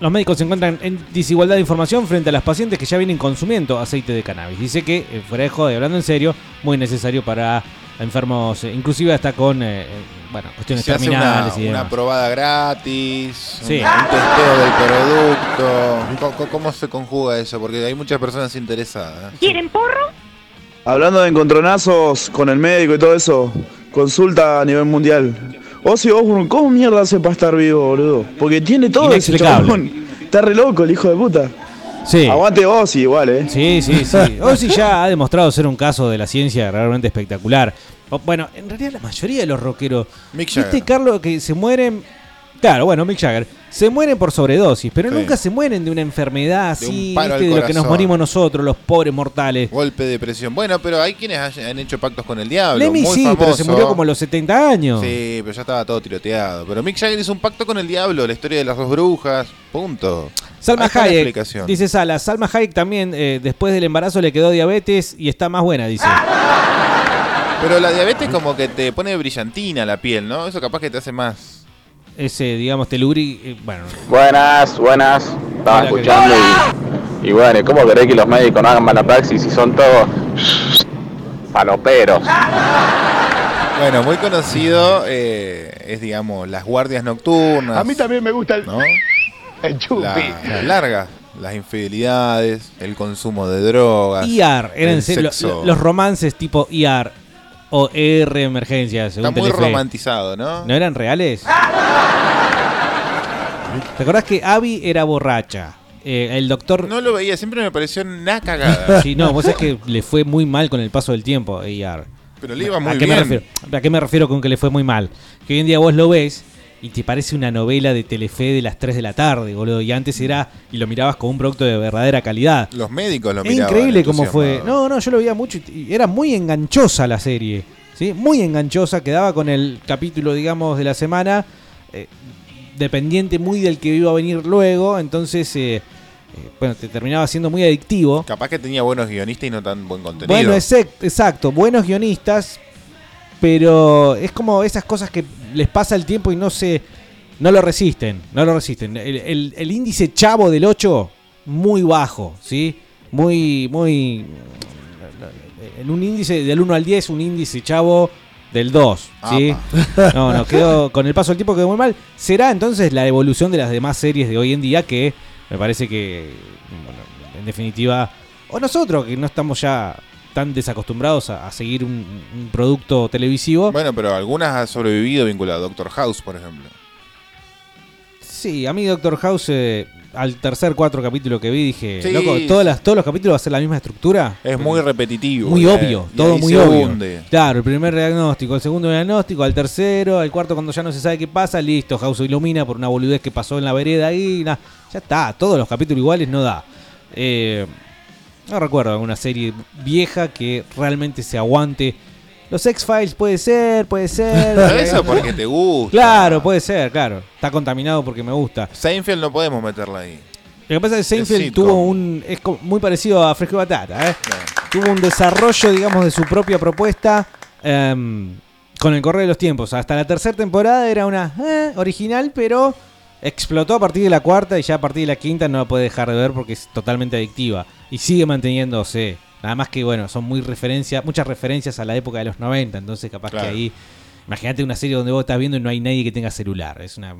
los médicos se encuentran en desigualdad de información frente a las pacientes que ya vienen consumiendo aceite de cannabis. Dice que, eh, fuera de joda y hablando en serio, muy necesario para enfermos, inclusive hasta con eh, bueno, cuestiones Se hace una, terminales y una probada gratis, Sí. un, un testeo del producto. ¿Cómo, cómo- cómo se conjuga eso? Porque hay muchas personas interesadas. ¿Quieren porro? Hablando de encontronazos con el médico y todo eso, consulta a nivel mundial. Ozzy Osbourne, ¿cómo mierda hace para estar vivo, boludo? Porque tiene todo ese Inexplicable. chabón. Está re loco el hijo de puta. Sí. Aguante Ozzy igual, eh. Sí, sí, sí. (laughs) Ozzy ya ha demostrado ser un caso de la ciencia realmente espectacular. O, bueno, en realidad la mayoría de los rockeros. Mick ¿Viste, Jagger. Carlos, que se mueren? Claro, bueno, Mick Jagger. Se mueren por sobredosis, pero Sí. nunca se mueren de una enfermedad De un así, paro al ¿viste? de lo que nos morimos nosotros, los pobres mortales. Golpe de presión. Bueno, pero hay quienes han hecho pactos con el diablo. Lemmy sí, pero se murió como a los 70 años. Sí, pero ya estaba todo tiroteado. Pero Mick Jagger hizo un pacto con el diablo, la historia de las dos brujas. Punto. Salma Hayek, dice Sala, Salma Hayek también eh, después del embarazo le quedó diabetes y está más buena, dice. Pero la diabetes como que te pone brillantina la piel, ¿no? Eso capaz que te hace más ese, digamos, teluri, eh, bueno, Buenas, buenas. Estaba Hola, escuchando y, y bueno, ¿cómo querés que los médicos no hagan mala praxis si son todos paloperos? Bueno, muy conocido eh, es, digamos, las guardias nocturnas. A mí también me gusta el, ¿no? (laughs) el chupi. La- las largas, las infidelidades, el consumo de drogas. IAR, eran los romances tipo IAR o ER emergencia, según Está muy Telefe. romantizado, ¿no? ¿No eran reales? ¿Te acordás que Abby era borracha? Eh, el doctor... No lo veía, siempre me pareció una cagada. Sí, no, vos sabés que le fue muy mal con el paso del tiempo IAR. Pero le iba muy ¿A qué Me refiero? ¿A qué me refiero con que le fue muy mal? Que hoy en día vos lo ves y te parece una novela de Telefe de las 3 de la tarde, boludo. Y antes era, y lo mirabas como un producto de verdadera calidad. Los médicos lo Es miraban. increíble cómo fue. No, no, yo lo veía mucho y y era muy enganchosa la serie. ¿sí? Muy enganchosa, quedaba con el capítulo, digamos, de la semana, eh, dependiente muy del que iba a venir luego, entonces, eh, eh, bueno, te terminaba siendo muy adictivo. Capaz que tenía buenos guionistas y no tan buen contenido. Bueno, exact- exacto, buenos guionistas, pero es como esas cosas que les pasa el tiempo y no se no lo resisten, no lo resisten. El, el- el índice chavo del 8 muy bajo, ¿sí? Muy muy en un índice del 1 al 10, un índice chavo del 2, ¿sí? (laughs) No, no, quedó con el paso del tiempo quedó muy mal. Será entonces la evolución de las demás series de hoy en día que me parece que bueno, en definitiva o nosotros que no estamos ya tan desacostumbrados a, a seguir un, un producto televisivo. Bueno, pero algunas han sobrevivido vinculado a Doctor House, por ejemplo. Sí, a mí Doctor House eh, al tercer cuatro capítulo que vi dije, Sí. loco, todas las, todos los capítulos va a ser la misma estructura. Es muy repetitivo. Muy eh, obvio, todo muy obvio. hunde. Claro, el primer diagnóstico, el segundo diagnóstico, al tercero, al cuarto cuando ya no se sabe qué pasa, listo, House ilumina por una boludez que pasó en la vereda ahí, na- ya está, todos los capítulos iguales no da. Eh, no recuerdo alguna serie vieja que realmente se aguante. Los X-Files puede ser, puede ser. Pero (laughs) eso porque te gusta. Claro, puede ser, claro. Está contaminado porque me gusta. Seinfeld no podemos meterla ahí. Lo que pasa es que Seinfeld tuvo un. Es muy parecido a Fresco y Batata, ¿eh? Tuvo un desarrollo, digamos, de su propia propuesta em, con el correr de los tiempos. Hasta la tercera temporada era una eh, original, pero explotó a partir de la cuarta y ya a partir de la quinta no la puede dejar de ver porque es totalmente adictiva. Y sigue manteniéndose. Nada más que, bueno, son muy referencias, muchas referencias a la época de los 90, entonces capaz Claro. que ahí. Imagínate una serie donde vos estás viendo y no hay nadie que tenga celular. Es una.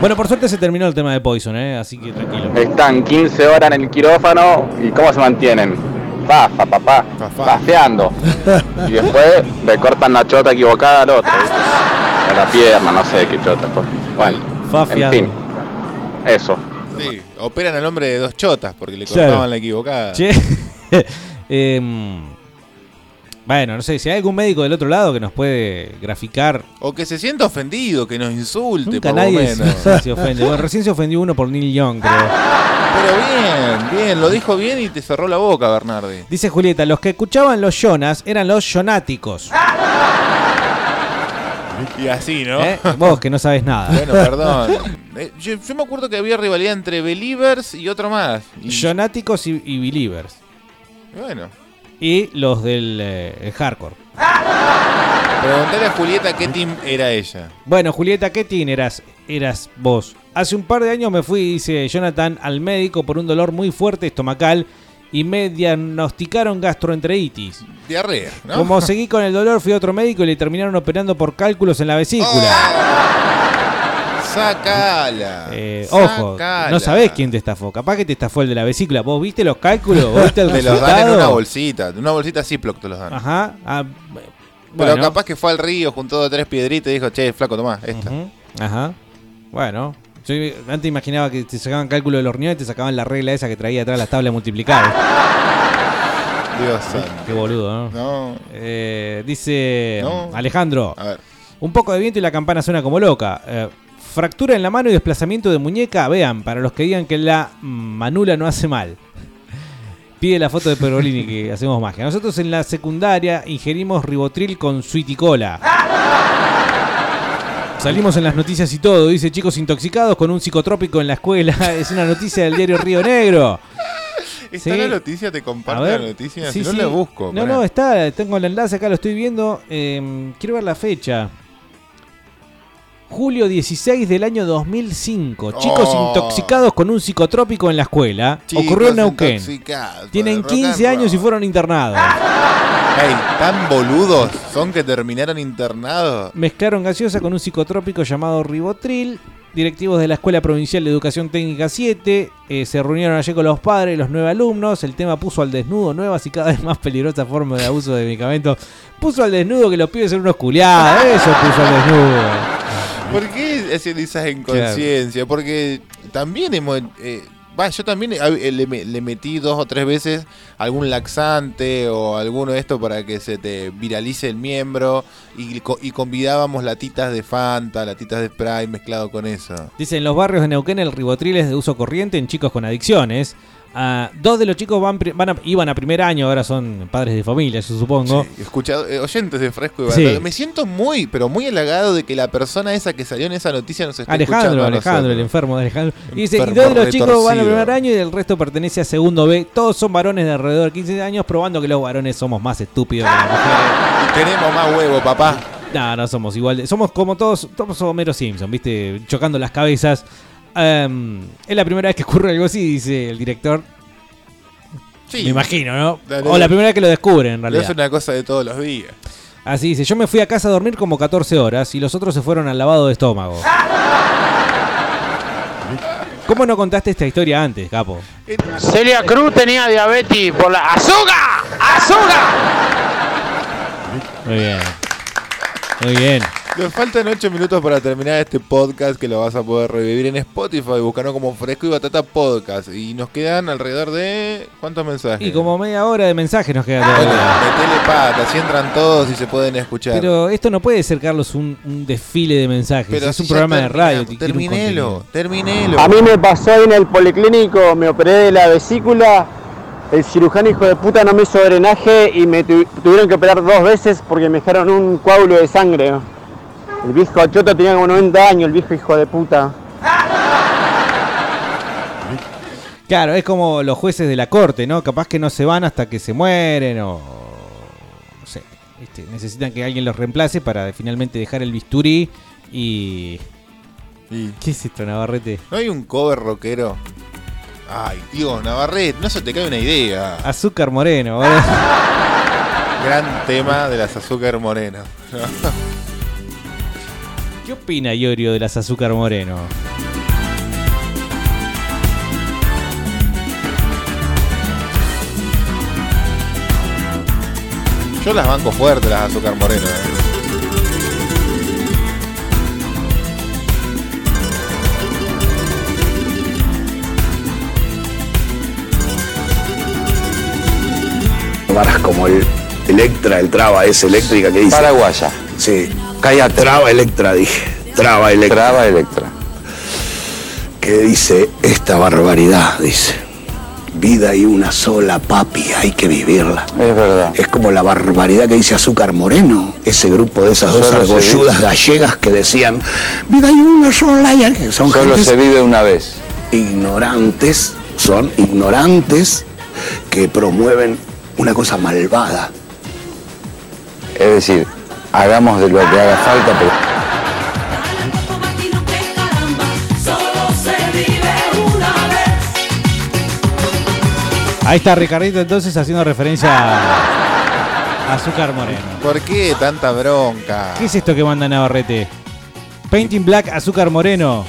Bueno, por suerte se terminó el tema de Poison, ¿eh? así que tranquilo. Están 15 horas en el quirófano y ¿cómo se mantienen? Fafa, papá, fafeando. Y después le cortan la chota equivocada al otro. A la pierna, no sé qué chota. pues. Bueno, en Fafiando. fin. Eso. Sí, operan al hombre de dos chotas porque le Claro. cortaban la equivocada. Che. (laughs) Em, bueno, no sé, si hay algún médico del otro lado que nos puede graficar. O que se sienta ofendido, que nos insulte, Nunca por nadie (laughs) se, menos. se ofende. Bueno, recién se ofendió uno por Neil Young, creo. Pero bien, bien, lo dijo bien y te cerró la boca, Bernardi. Dice Julieta, los que escuchaban los Jonas eran los Jonáticos. Y así, ¿no? ¿Eh? Vos que no sabes nada. Bueno, perdón. Eh, yo, yo me acuerdo que había rivalidad entre Believers y otro más. Y, Jonáticos y, y Believers. bueno, Y los del eh, hardcore. preguntale a Julieta qué team era ella. Bueno, Julieta, ¿qué team eras, eras vos? Hace un par de años me fui, dice Jonathan, al médico por un dolor muy fuerte estomacal y me diagnosticaron gastroenteritis. Diarrea, ¿no? Como seguí con el dolor, fui a otro médico y le terminaron operando por cálculos en la vesícula. Sacala. Eh, ojo, Sacala. no sabés quién te estafó. Capaz que te estafó el de la vesícula. ¿Vos viste los cálculos? ¿Vos ¿Viste el (laughs) Te los dan en una bolsita. En una bolsita Ziploc te los dan. Ajá. ah, Pero bueno. capaz que fue al río, juntó tres piedritas y dijo, che, flaco, tomá, esta. Ajá. Bueno. Yo antes imaginaba que te sacaban cálculo de los riñones y te sacaban la regla esa que traía atrás las tablas de multiplicar. (laughs) Dios. Qué boludo, ¿no? No. Eh, dice No. Alejandro. A ver. Un poco de viento y la campana suena como loca. Eh, fractura en la mano y desplazamiento de muñeca. Vean, para los que digan que la manula no hace mal. Pide la foto de Perolini que (laughs) hacemos magia. Nosotros en la secundaria ingerimos ribotril con sweet y cola. Salimos en las noticias y todo. Dice chicos intoxicados con un psicotrópico en la escuela. (laughs) Es una noticia del diario Río Negro. ¿Está Sí. la noticia? ¿Te ver. la noticia? Sí, si no sí. la busco. No, pará. no, está. Tengo el enlace acá, lo estoy viendo. Eh, quiero ver la fecha. Julio 16 del año 2005. Chicos Oh. intoxicados con un psicotrópico en la escuela. Chicos Ocurrió en Neuquén. Tienen por el rock and 15 años y fueron internados. Ey, tan boludos son que terminaron internados. Mezclaron gaseosa con un psicotrópico llamado Ribotril. Directivos de la Escuela Provincial de Educación Técnica 7 eh, se reunieron allí con los padres los nueve alumnos. El tema puso al desnudo nuevas y cada vez más peligrosas formas de abuso de medicamentos. Puso al desnudo que los pibes son unos culiados. Eso puso al desnudo. ¿Por qué esas en conciencia? Porque también hemos. eh, va, yo también eh, le, me- le metí dos o tres veces algún laxante o alguno de esto para que se te viralice el miembro y, y convidábamos latitas de Fanta, latitas de Sprite mezclado con eso. Dice, en los barrios de Neuquén el ribotril es de uso corriente en chicos con adicciones. Ah, dos de los chicos van, van a- iban a primer año, ahora son padres de familia, yo supongo. Escuchado, eh, oyentes de Fresco y Sí. Me siento muy, pero muy halagado de que la persona esa que salió en esa noticia nos esté Alejandro, a Alejandro, el enfermo de Alejandro. Y dice, y dos de los chicos van retorcido. primer año y el resto pertenece a segundo B. Todos son varones de alrededor de 15 años, probando que los varones somos más estúpidos que las mujeres. Tenemos más huevo, papá. No, no somos igual. somos como todos, todos Homero Simpson, ¿viste? Chocando las cabezas. Em, es la primera vez que ocurre algo así, dice el director. Sí. Me imagino, ¿no? Dale, o la primera vez que lo descubren, en realidad. es una cosa de todos los días. Así dice, yo me fui a casa a dormir como 14 horas y los otros se fueron al lavado de estómago. (laughs) ¿Cómo no contaste esta historia antes, capo? Celia Cruz tenía diabetes por la azúcar. ¡Azúcar! Muy bien. Muy bien. Nos faltan 8 minutos para terminar este podcast que lo vas a poder revivir en Spotify, buscando como Fresco y Batata Podcast. Y nos quedan alrededor de... ¿Cuántos mensajes? Y como media hora de mensajes nos queda Bueno, metele pata, si entran todos y se pueden escuchar. Pero esto no puede ser, Carlos, un, un desfile de mensajes. Pero es un programa de radio. terminelo, terminelo. A mí me pasó en el policlínico, me operé de la vesícula, el cirujano hijo de puta no me hizo drenaje y me tu- tuvieron que operar dos veces porque me dejaron un coágulo de sangre. El viejo choto tenía como 90 años, el viejo hijo de puta. Claro, es como los jueces de la corte, ¿no? Capaz que no se van hasta que se mueren o. No sé. ¿viste? Necesitan que alguien los reemplace para finalmente dejar el bisturí y. ¿Qué es esto, Navarrete? ¿No hay un cover rockero? Ay, Dios, Navarrete, no se te cae una idea. Azúcar moreno, boludo. (laughs) Gran tema de las azúcar moreno. (laughs) ¿Qué opina Iorio de las azúcar moreno? Yo las banco fuerte, las azúcar moreno. eh. Varas como el Electra, el Traba, es eléctrica que dice. Paraguaya. Sí. Cállate. Traba Electra, dije. Traba Electra. Traba Electra. Que dice esta barbaridad, dice. Vida y una sola, papi, hay que vivirla. Es verdad. Es como la barbaridad que dice Azúcar Moreno, ese grupo de esas dos argolludas gallegas que decían, vida y una sola, y que son Solo se vive una vez. ignorantes, son ignorantes que promueven una cosa malvada. Es decir, hagamos de lo que haga falta, pero Solo se vive una vez. Ahí está Ricardito entonces haciendo referencia a Azúcar Moreno. ¿Por qué tanta bronca? ¿Qué es esto que manda Navarrete? Painting Black, Azúcar Moreno.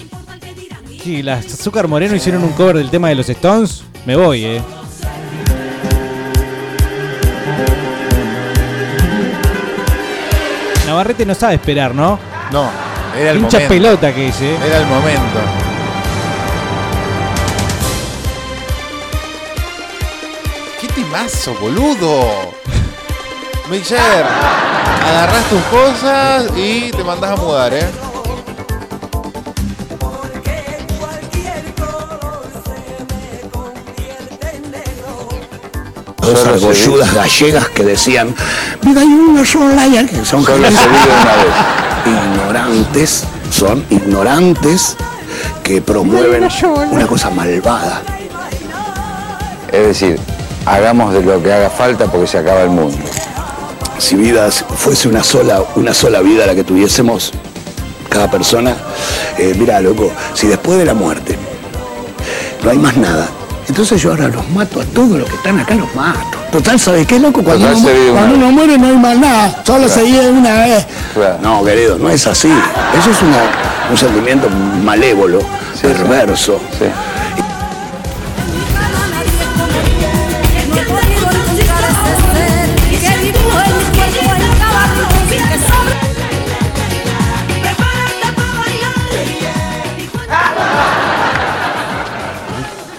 Sí, las Azúcar Moreno hicieron un cover del tema de los Stones. Me voy, eh. Navarrete no sabe esperar, ¿no? No, era el momento. pelota que es, eh. Era el momento. ¿Qué timazo, boludo? Mixer, agarrás tus cosas y te mandás a mudar, ¿eh? Dos argolludas gallegas que decían, vida y una sola, y que son Solo se vive una ignorantes, son ignorantes que promueven una cosa malvada. es decir, hagamos de lo que haga falta porque se acaba el mundo. Si vidas fuese una sola, una sola vida la que tuviésemos, cada persona, eh, mira, loco, si después de la muerte no hay más nada, entonces yo ahora los mato a todos los que están acá, los mato. Total, ¿sabes qué, loco? Cuando, uno, cuando muere no hay más nada, solo Claro. se vive una vez. Claro. No, querido, no es así. Eso es una- un sentimiento malévolo, perverso.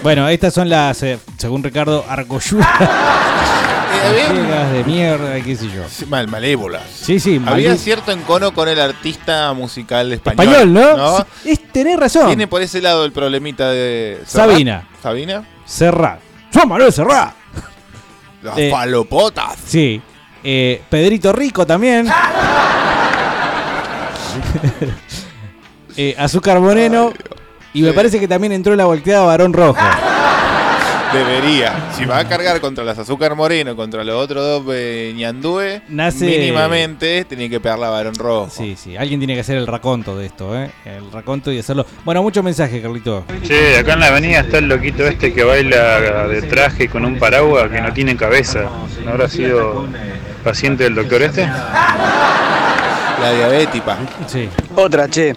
Bueno, estas son las, eh, según Ricardo, argolludas. (laughs) Ciegas de mierda, qué sé yo. Sí, Mal, malévolas. Sí, sí, Había cierto encono con el artista musical español. Español, ¿no? Sí, es, tenés razón. Tiene por ese lado el problemita de. Serrat. Sabina. Sabina. Serrat. ¡Juan Manuel Serrat! Las Eh, palopotas. Sí. Eh, Pedrito Rico también. (laughs) (laughs) Eh, Azúcar Moreno. Y me parece que también entró la volteada Varón Rojo. Debería. Si va a cargar contra las azúcar moreno, contra los otros dos eh, ñandúe, Nace- mínimamente tiene que pegar la varón rojo. Sí, sí. Alguien tiene que hacer el raconto de esto, ¿eh? El raconto y hacerlo. Bueno, muchos mensajes, Carlito. Che, acá en la avenida está el loquito este que baila de traje con un paraguas que no tiene cabeza. ¿No habrá sido paciente del doctor este? La diabética. Sí. Otra, che.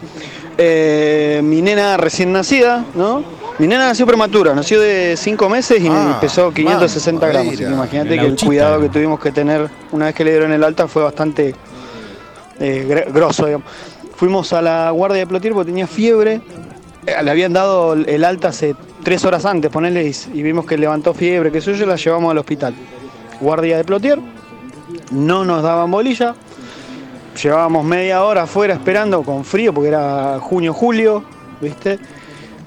Eh, mi nena recién nacida, ¿no? Mi nena nació prematura, nació de 5 meses y Ah, pesó 560 gramos. Imagínate que el cuidado que tuvimos que tener una vez que le dieron el alta fue bastante eh, gr- grosso, digamos. Fuimos a la guardia de Plotier porque tenía fiebre. Eh, Le habían dado el alta hace 3 horas antes, ponele, y, y vimos que levantó fiebre, que eso yo la llevamos al hospital. Guardia de Plotier, no nos daban bolilla. Llevábamos media hora afuera esperando con frío porque era junio, julio, ¿viste?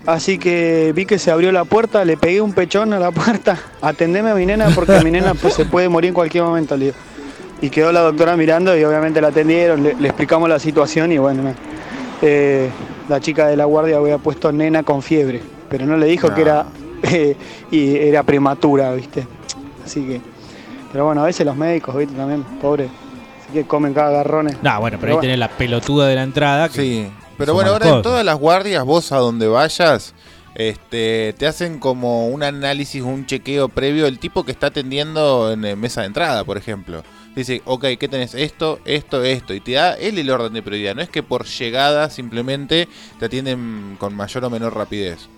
Así que vi que se abrió la puerta, le pegué un pechón a la (laughs) puerta, atendeme a mi nena porque mi nena pues, se puede morir en cualquier momento. le digo. Y quedó la doctora mirando y obviamente la atendieron, le, le explicamos la situación y bueno. Eh, la chica de la guardia había puesto nena con fiebre, pero no le dijo que era, eh, (laughs) y era prematura, ¿viste? Así que, pero bueno, a veces los médicos, ¿viste? También, pobre, que comen cada garrones. No, bueno, pero ahí tenés la pelotuda de la entrada. que Sí. Pero bueno, ahora en todas las guardias, vos a donde vayas, este, te hacen como un análisis, un chequeo previo del tipo que está atendiendo en eh, mesa de entrada, por ejemplo. Dice, ok, ¿qué tenés? Esto, esto, esto. Y te da él el orden de prioridad. No es que por llegada simplemente te atienden con mayor o menor rapidez.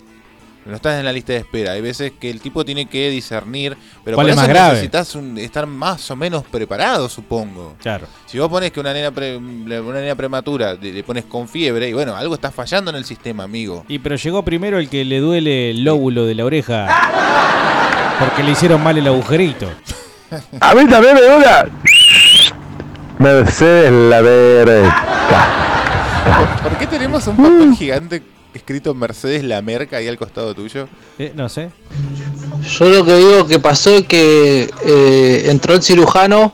No estás en la lista de espera. Hay veces que el tipo tiene que discernir. Pero ¿Cuál por es eso más grave? necesitas un- estar más o menos preparado, supongo. Claro. Si vos pones que una nena, pre- una nena prematura le, le pones con fiebre, y bueno, algo está fallando en el sistema, amigo. Y pero llegó primero el que le duele el lóbulo de la oreja. Porque le hicieron mal el agujerito. (laughs) A mí también me duele. Mercedes la verga. ¿Por, por qué tenemos un papel gigante escrito Mercedes La Merca ahí al costado tuyo? Eh, no sé. Yo lo que digo que pasó es que eh, entró el cirujano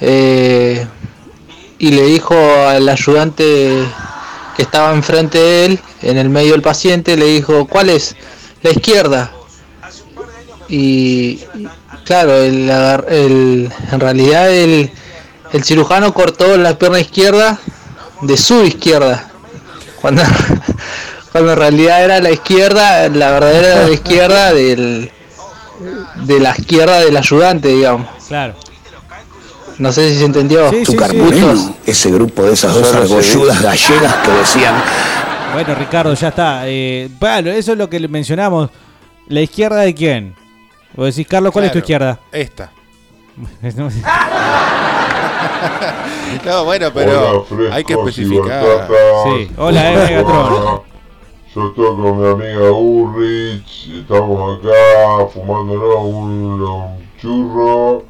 eh, y le dijo al ayudante que estaba enfrente de él, en el medio del paciente, le dijo, ¿cuál es? La izquierda. Y y, claro, el, agar- el- en realidad el, el cirujano cortó la pierna izquierda de su izquierda. Cuando, cuando en realidad era la izquierda, la verdadera era la (laughs) izquierda del, de la izquierda del ayudante, digamos. Claro. No sé si se entendió. Sí, ese grupo de esas dos argolludas gallegas que decían, Bueno, Ricardo, ya está. Eh, bueno, eso es lo que le mencionamos. ¿La izquierda de quién? Vos decís, Carlos, ¿cuál es tu izquierda? Esta. (laughs) No, bueno, pero hay que especificar. Sí, hola, eh, Megatron. (laughs) Yo estoy con mi amiga Ulrich, y estamos acá fumándonos un, un churro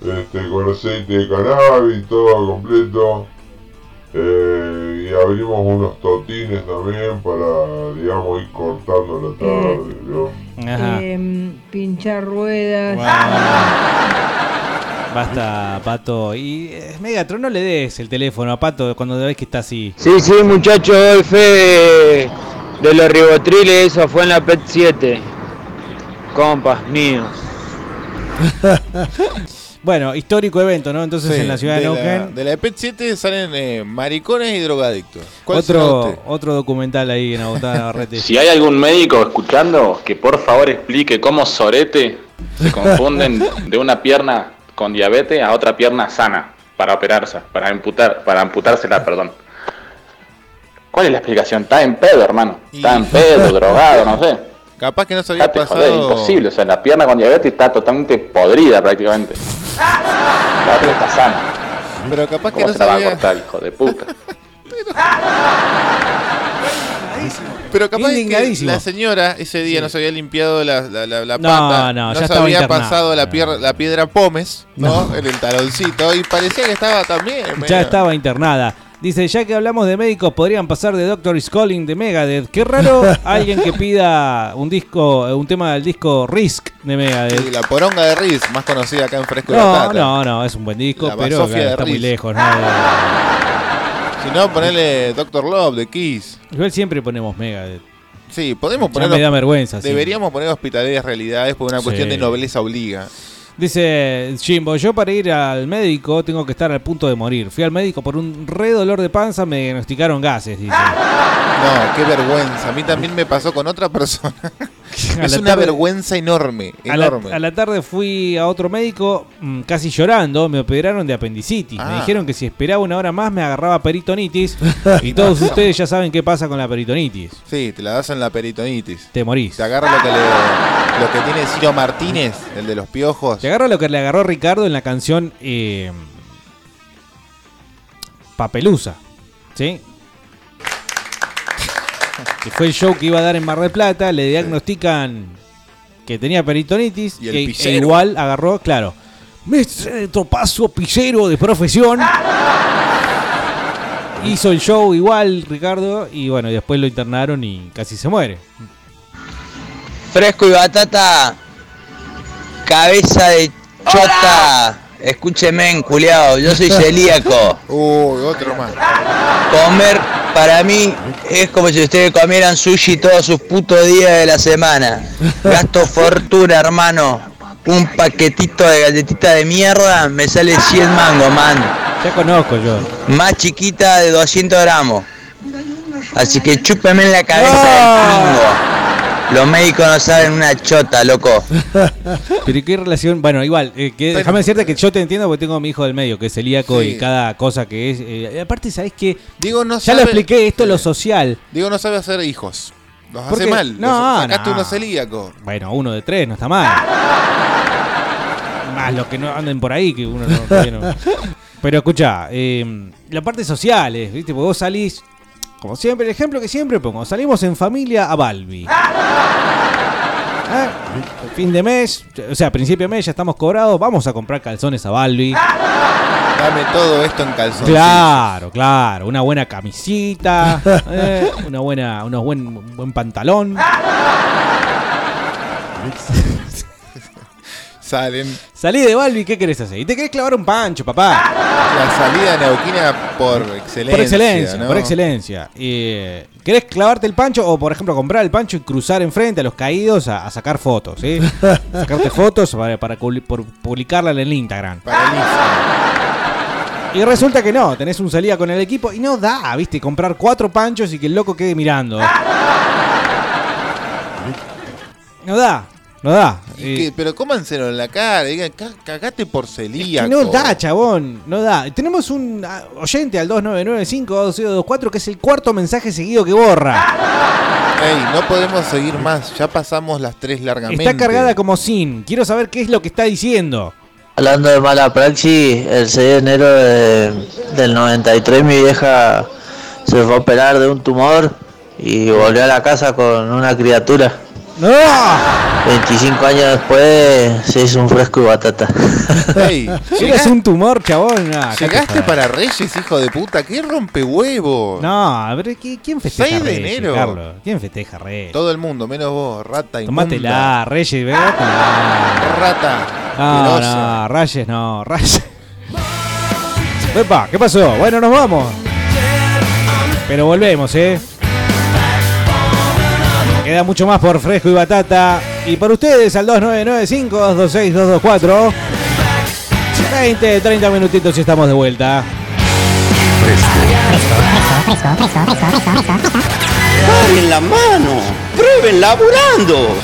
este, con aceite de cannabis, todo completo. Eh, y abrimos unos totines también para, digamos, ir cortando la tarde. ¿no? Ajá. Em, pinchar ruedas. Basta, Pato. Y eh, Megatron, no le des el teléfono a Pato cuando ves que está así. Sí, sí, muchachos, doy fe de los ribotriles, eso fue en la PET 7. Compas míos. (laughs) Bueno, histórico evento, ¿no? Entonces Sí, en la ciudad de, de la, Neuquén. de la EPET 7 salen eh, maricones y drogadictos. ¿Cuál será Otro, otro documental ahí en Agotada (laughs) Navarrete. Si hay algún médico escuchando, que por favor explique cómo Sorete se confunden de una pierna con diabetes a otra pierna sana para operarse, para amputar, para amputársela, perdón. ¿Cuál es la explicación? Está en pedo, hermano. Está en pedo, (laughs) drogado, no sé. Capaz que no se había Date, pasado. joder, imposible. O sea, la pierna con diabetes está totalmente podrida prácticamente. La otra está sana. Pero capaz que ¿Cómo no se la va a sabía- cortar, hijo de puta? (laughs) Pero capaz que la señora ese día no se había limpiado la, la, la, la No, pata. no, ya se había pasado la, pier- la piedra pómez, ¿no? En el taloncito. Y parecía que estaba también. Ya medio- estaba internada. Dice, ya que hablamos de médicos, podrían pasar de Doctor is Calling de Megadeth. Qué raro (laughs) alguien que pida un disco, un tema del disco Risk de Megadeth. Y la poronga de Riz, más conocida acá en Fresco y No, Batata. no, no, es un buen disco, La pero claro, está muy lejos, ¿no? Si no, ponele Doctor Love de Kiss. Igual siempre ponemos Megadeth. Sí, podemos poner. me da vergüenza, sí. Deberíamos poner hospitaleras realidades porque una cuestión Sí. de nobleza obliga. Dice Jimbo, yo para ir al médico tengo que estar al punto de morir. Fui al médico por un re dolor de panza, me diagnosticaron gases, dice. (laughs) No, qué vergüenza. A mí también me pasó con otra persona. (laughs) Es una tarde- vergüenza enorme, A la, enorme. a la tarde fui a otro médico mm, casi llorando, me operaron de apendicitis. Me Ah. dijeron que si esperaba una hora más me agarraba peritonitis. (laughs) y todos ustedes ya saben qué pasa con la peritonitis. Sí, te la das en la peritonitis. Te morís. Te agarra lo que, le- lo que tiene Ciro Martínez, el de los piojos. Te agarra lo que le agarró Ricardo en la canción eh, Papelusa. ¿Sí? Que fue el show que iba a dar en Mar del Plata. Le diagnostican que tenía peritonitis. Y el e igual agarró, claro. Mestre Topazo Pisero de profesión. Hizo el show igual, Ricardo. Y bueno, y después lo internaron y casi se muere. Fresco y batata, cabeza de chota. Escúcheme, culiao, yo soy celíaco. Uy, otro más. Comer para mí es como si ustedes comieran sushi todos sus putos días de la semana. Gasto fortuna, hermano. Un paquetito de galletita de mierda me sale 100 mangos, man. Ya conozco yo. Más chiquita de 200 gramos. Así que chúpeme en la cabeza del pingo. Los médicos no saben una chota, loco. (laughs) Pero ¿y qué relación? Bueno, igual, eh, que, déjame decirte que yo te entiendo porque tengo a mi hijo del medio, que es celíaco Sí. y cada cosa que es. eh, aparte, ¿sabes qué? Digo, no Ya sabe- lo expliqué, esto es lo social. Digo, no sabe hacer hijos. Los hace Porque- mal. no, Los- sacaste no. uno celíaco. Bueno, uno de tres, no está mal. Más los que no anden por ahí, que uno no. todavía no. (laughs) Pero escucha, eh, la parte social es, ¿viste? Porque vos salís, como siempre, el ejemplo que siempre pongo, salimos en familia a Balbi. (laughs) ¿Eh? Fin de mes, o sea, principio de mes ya estamos cobrados, vamos a comprar calzones a Balbi. Dame todo esto en calzón. Claro, claro, una buena camisita, eh, una buena, unos buen, un buen pantalón. (laughs) Salen. Salí de Balbi, ¿qué querés hacer? Y te querés clavar un pancho, papá. La salida neuquina por excelencia. Por excelencia, ¿no? por excelencia. Eh, ¿Querés clavarte el pancho o, por ejemplo, comprar el pancho y cruzar enfrente a los caídos a, a sacar fotos? ¿sí? (laughs) Sacarte fotos para, para publi- por- publicarla en el Instagram. Y resulta que no, tenés un salida con el equipo y no da, viste, comprar cuatro panchos y que el loco quede mirando. (laughs) No da, no da. ¿Y Eh? Pero cómanselo en la cara. Digan, "Ca- cagate por celíaco. no da, chabón, no da. Tenemos un ah, oyente al 2995-2224 que es el cuarto mensaje seguido que borra. (laughs) Ey, no podemos seguir más. Ya pasamos las tres largamente. Está cargada como sin. Quiero saber qué es lo que está diciendo. Hablando de mala praxis, el 6 de enero de- del 93 mi vieja se fue a operar de un tumor y volvió a la casa con una criatura. 25 años después se hizo un fresco y batata. Ey, (laughs) Eres un tumor, chabón. Ah, Llegaste para Reyes, hijo de puta. ¿Qué rompehuevos? No, a ver, ¿qui- ¿quién festeja 6 de Reyes, enero. Carlos? ¿Quién festeja Reyes? Todo el mundo, menos vos, rata y Tomátela, Reyes, véatela. Rata. No, no, Reyes no, Reyes. Epa, ¿qué pasó? Bueno, nos vamos. Pero volvemos, ¿eh? Queda mucho más por Fresco y Batata. Y por ustedes al 2995-226-224. 20, 30 minutitos y estamos de vuelta. Fresco. Fresco, fresco, fresco, fresco, fresco, fresco. la mano! ¡Prueben laburando!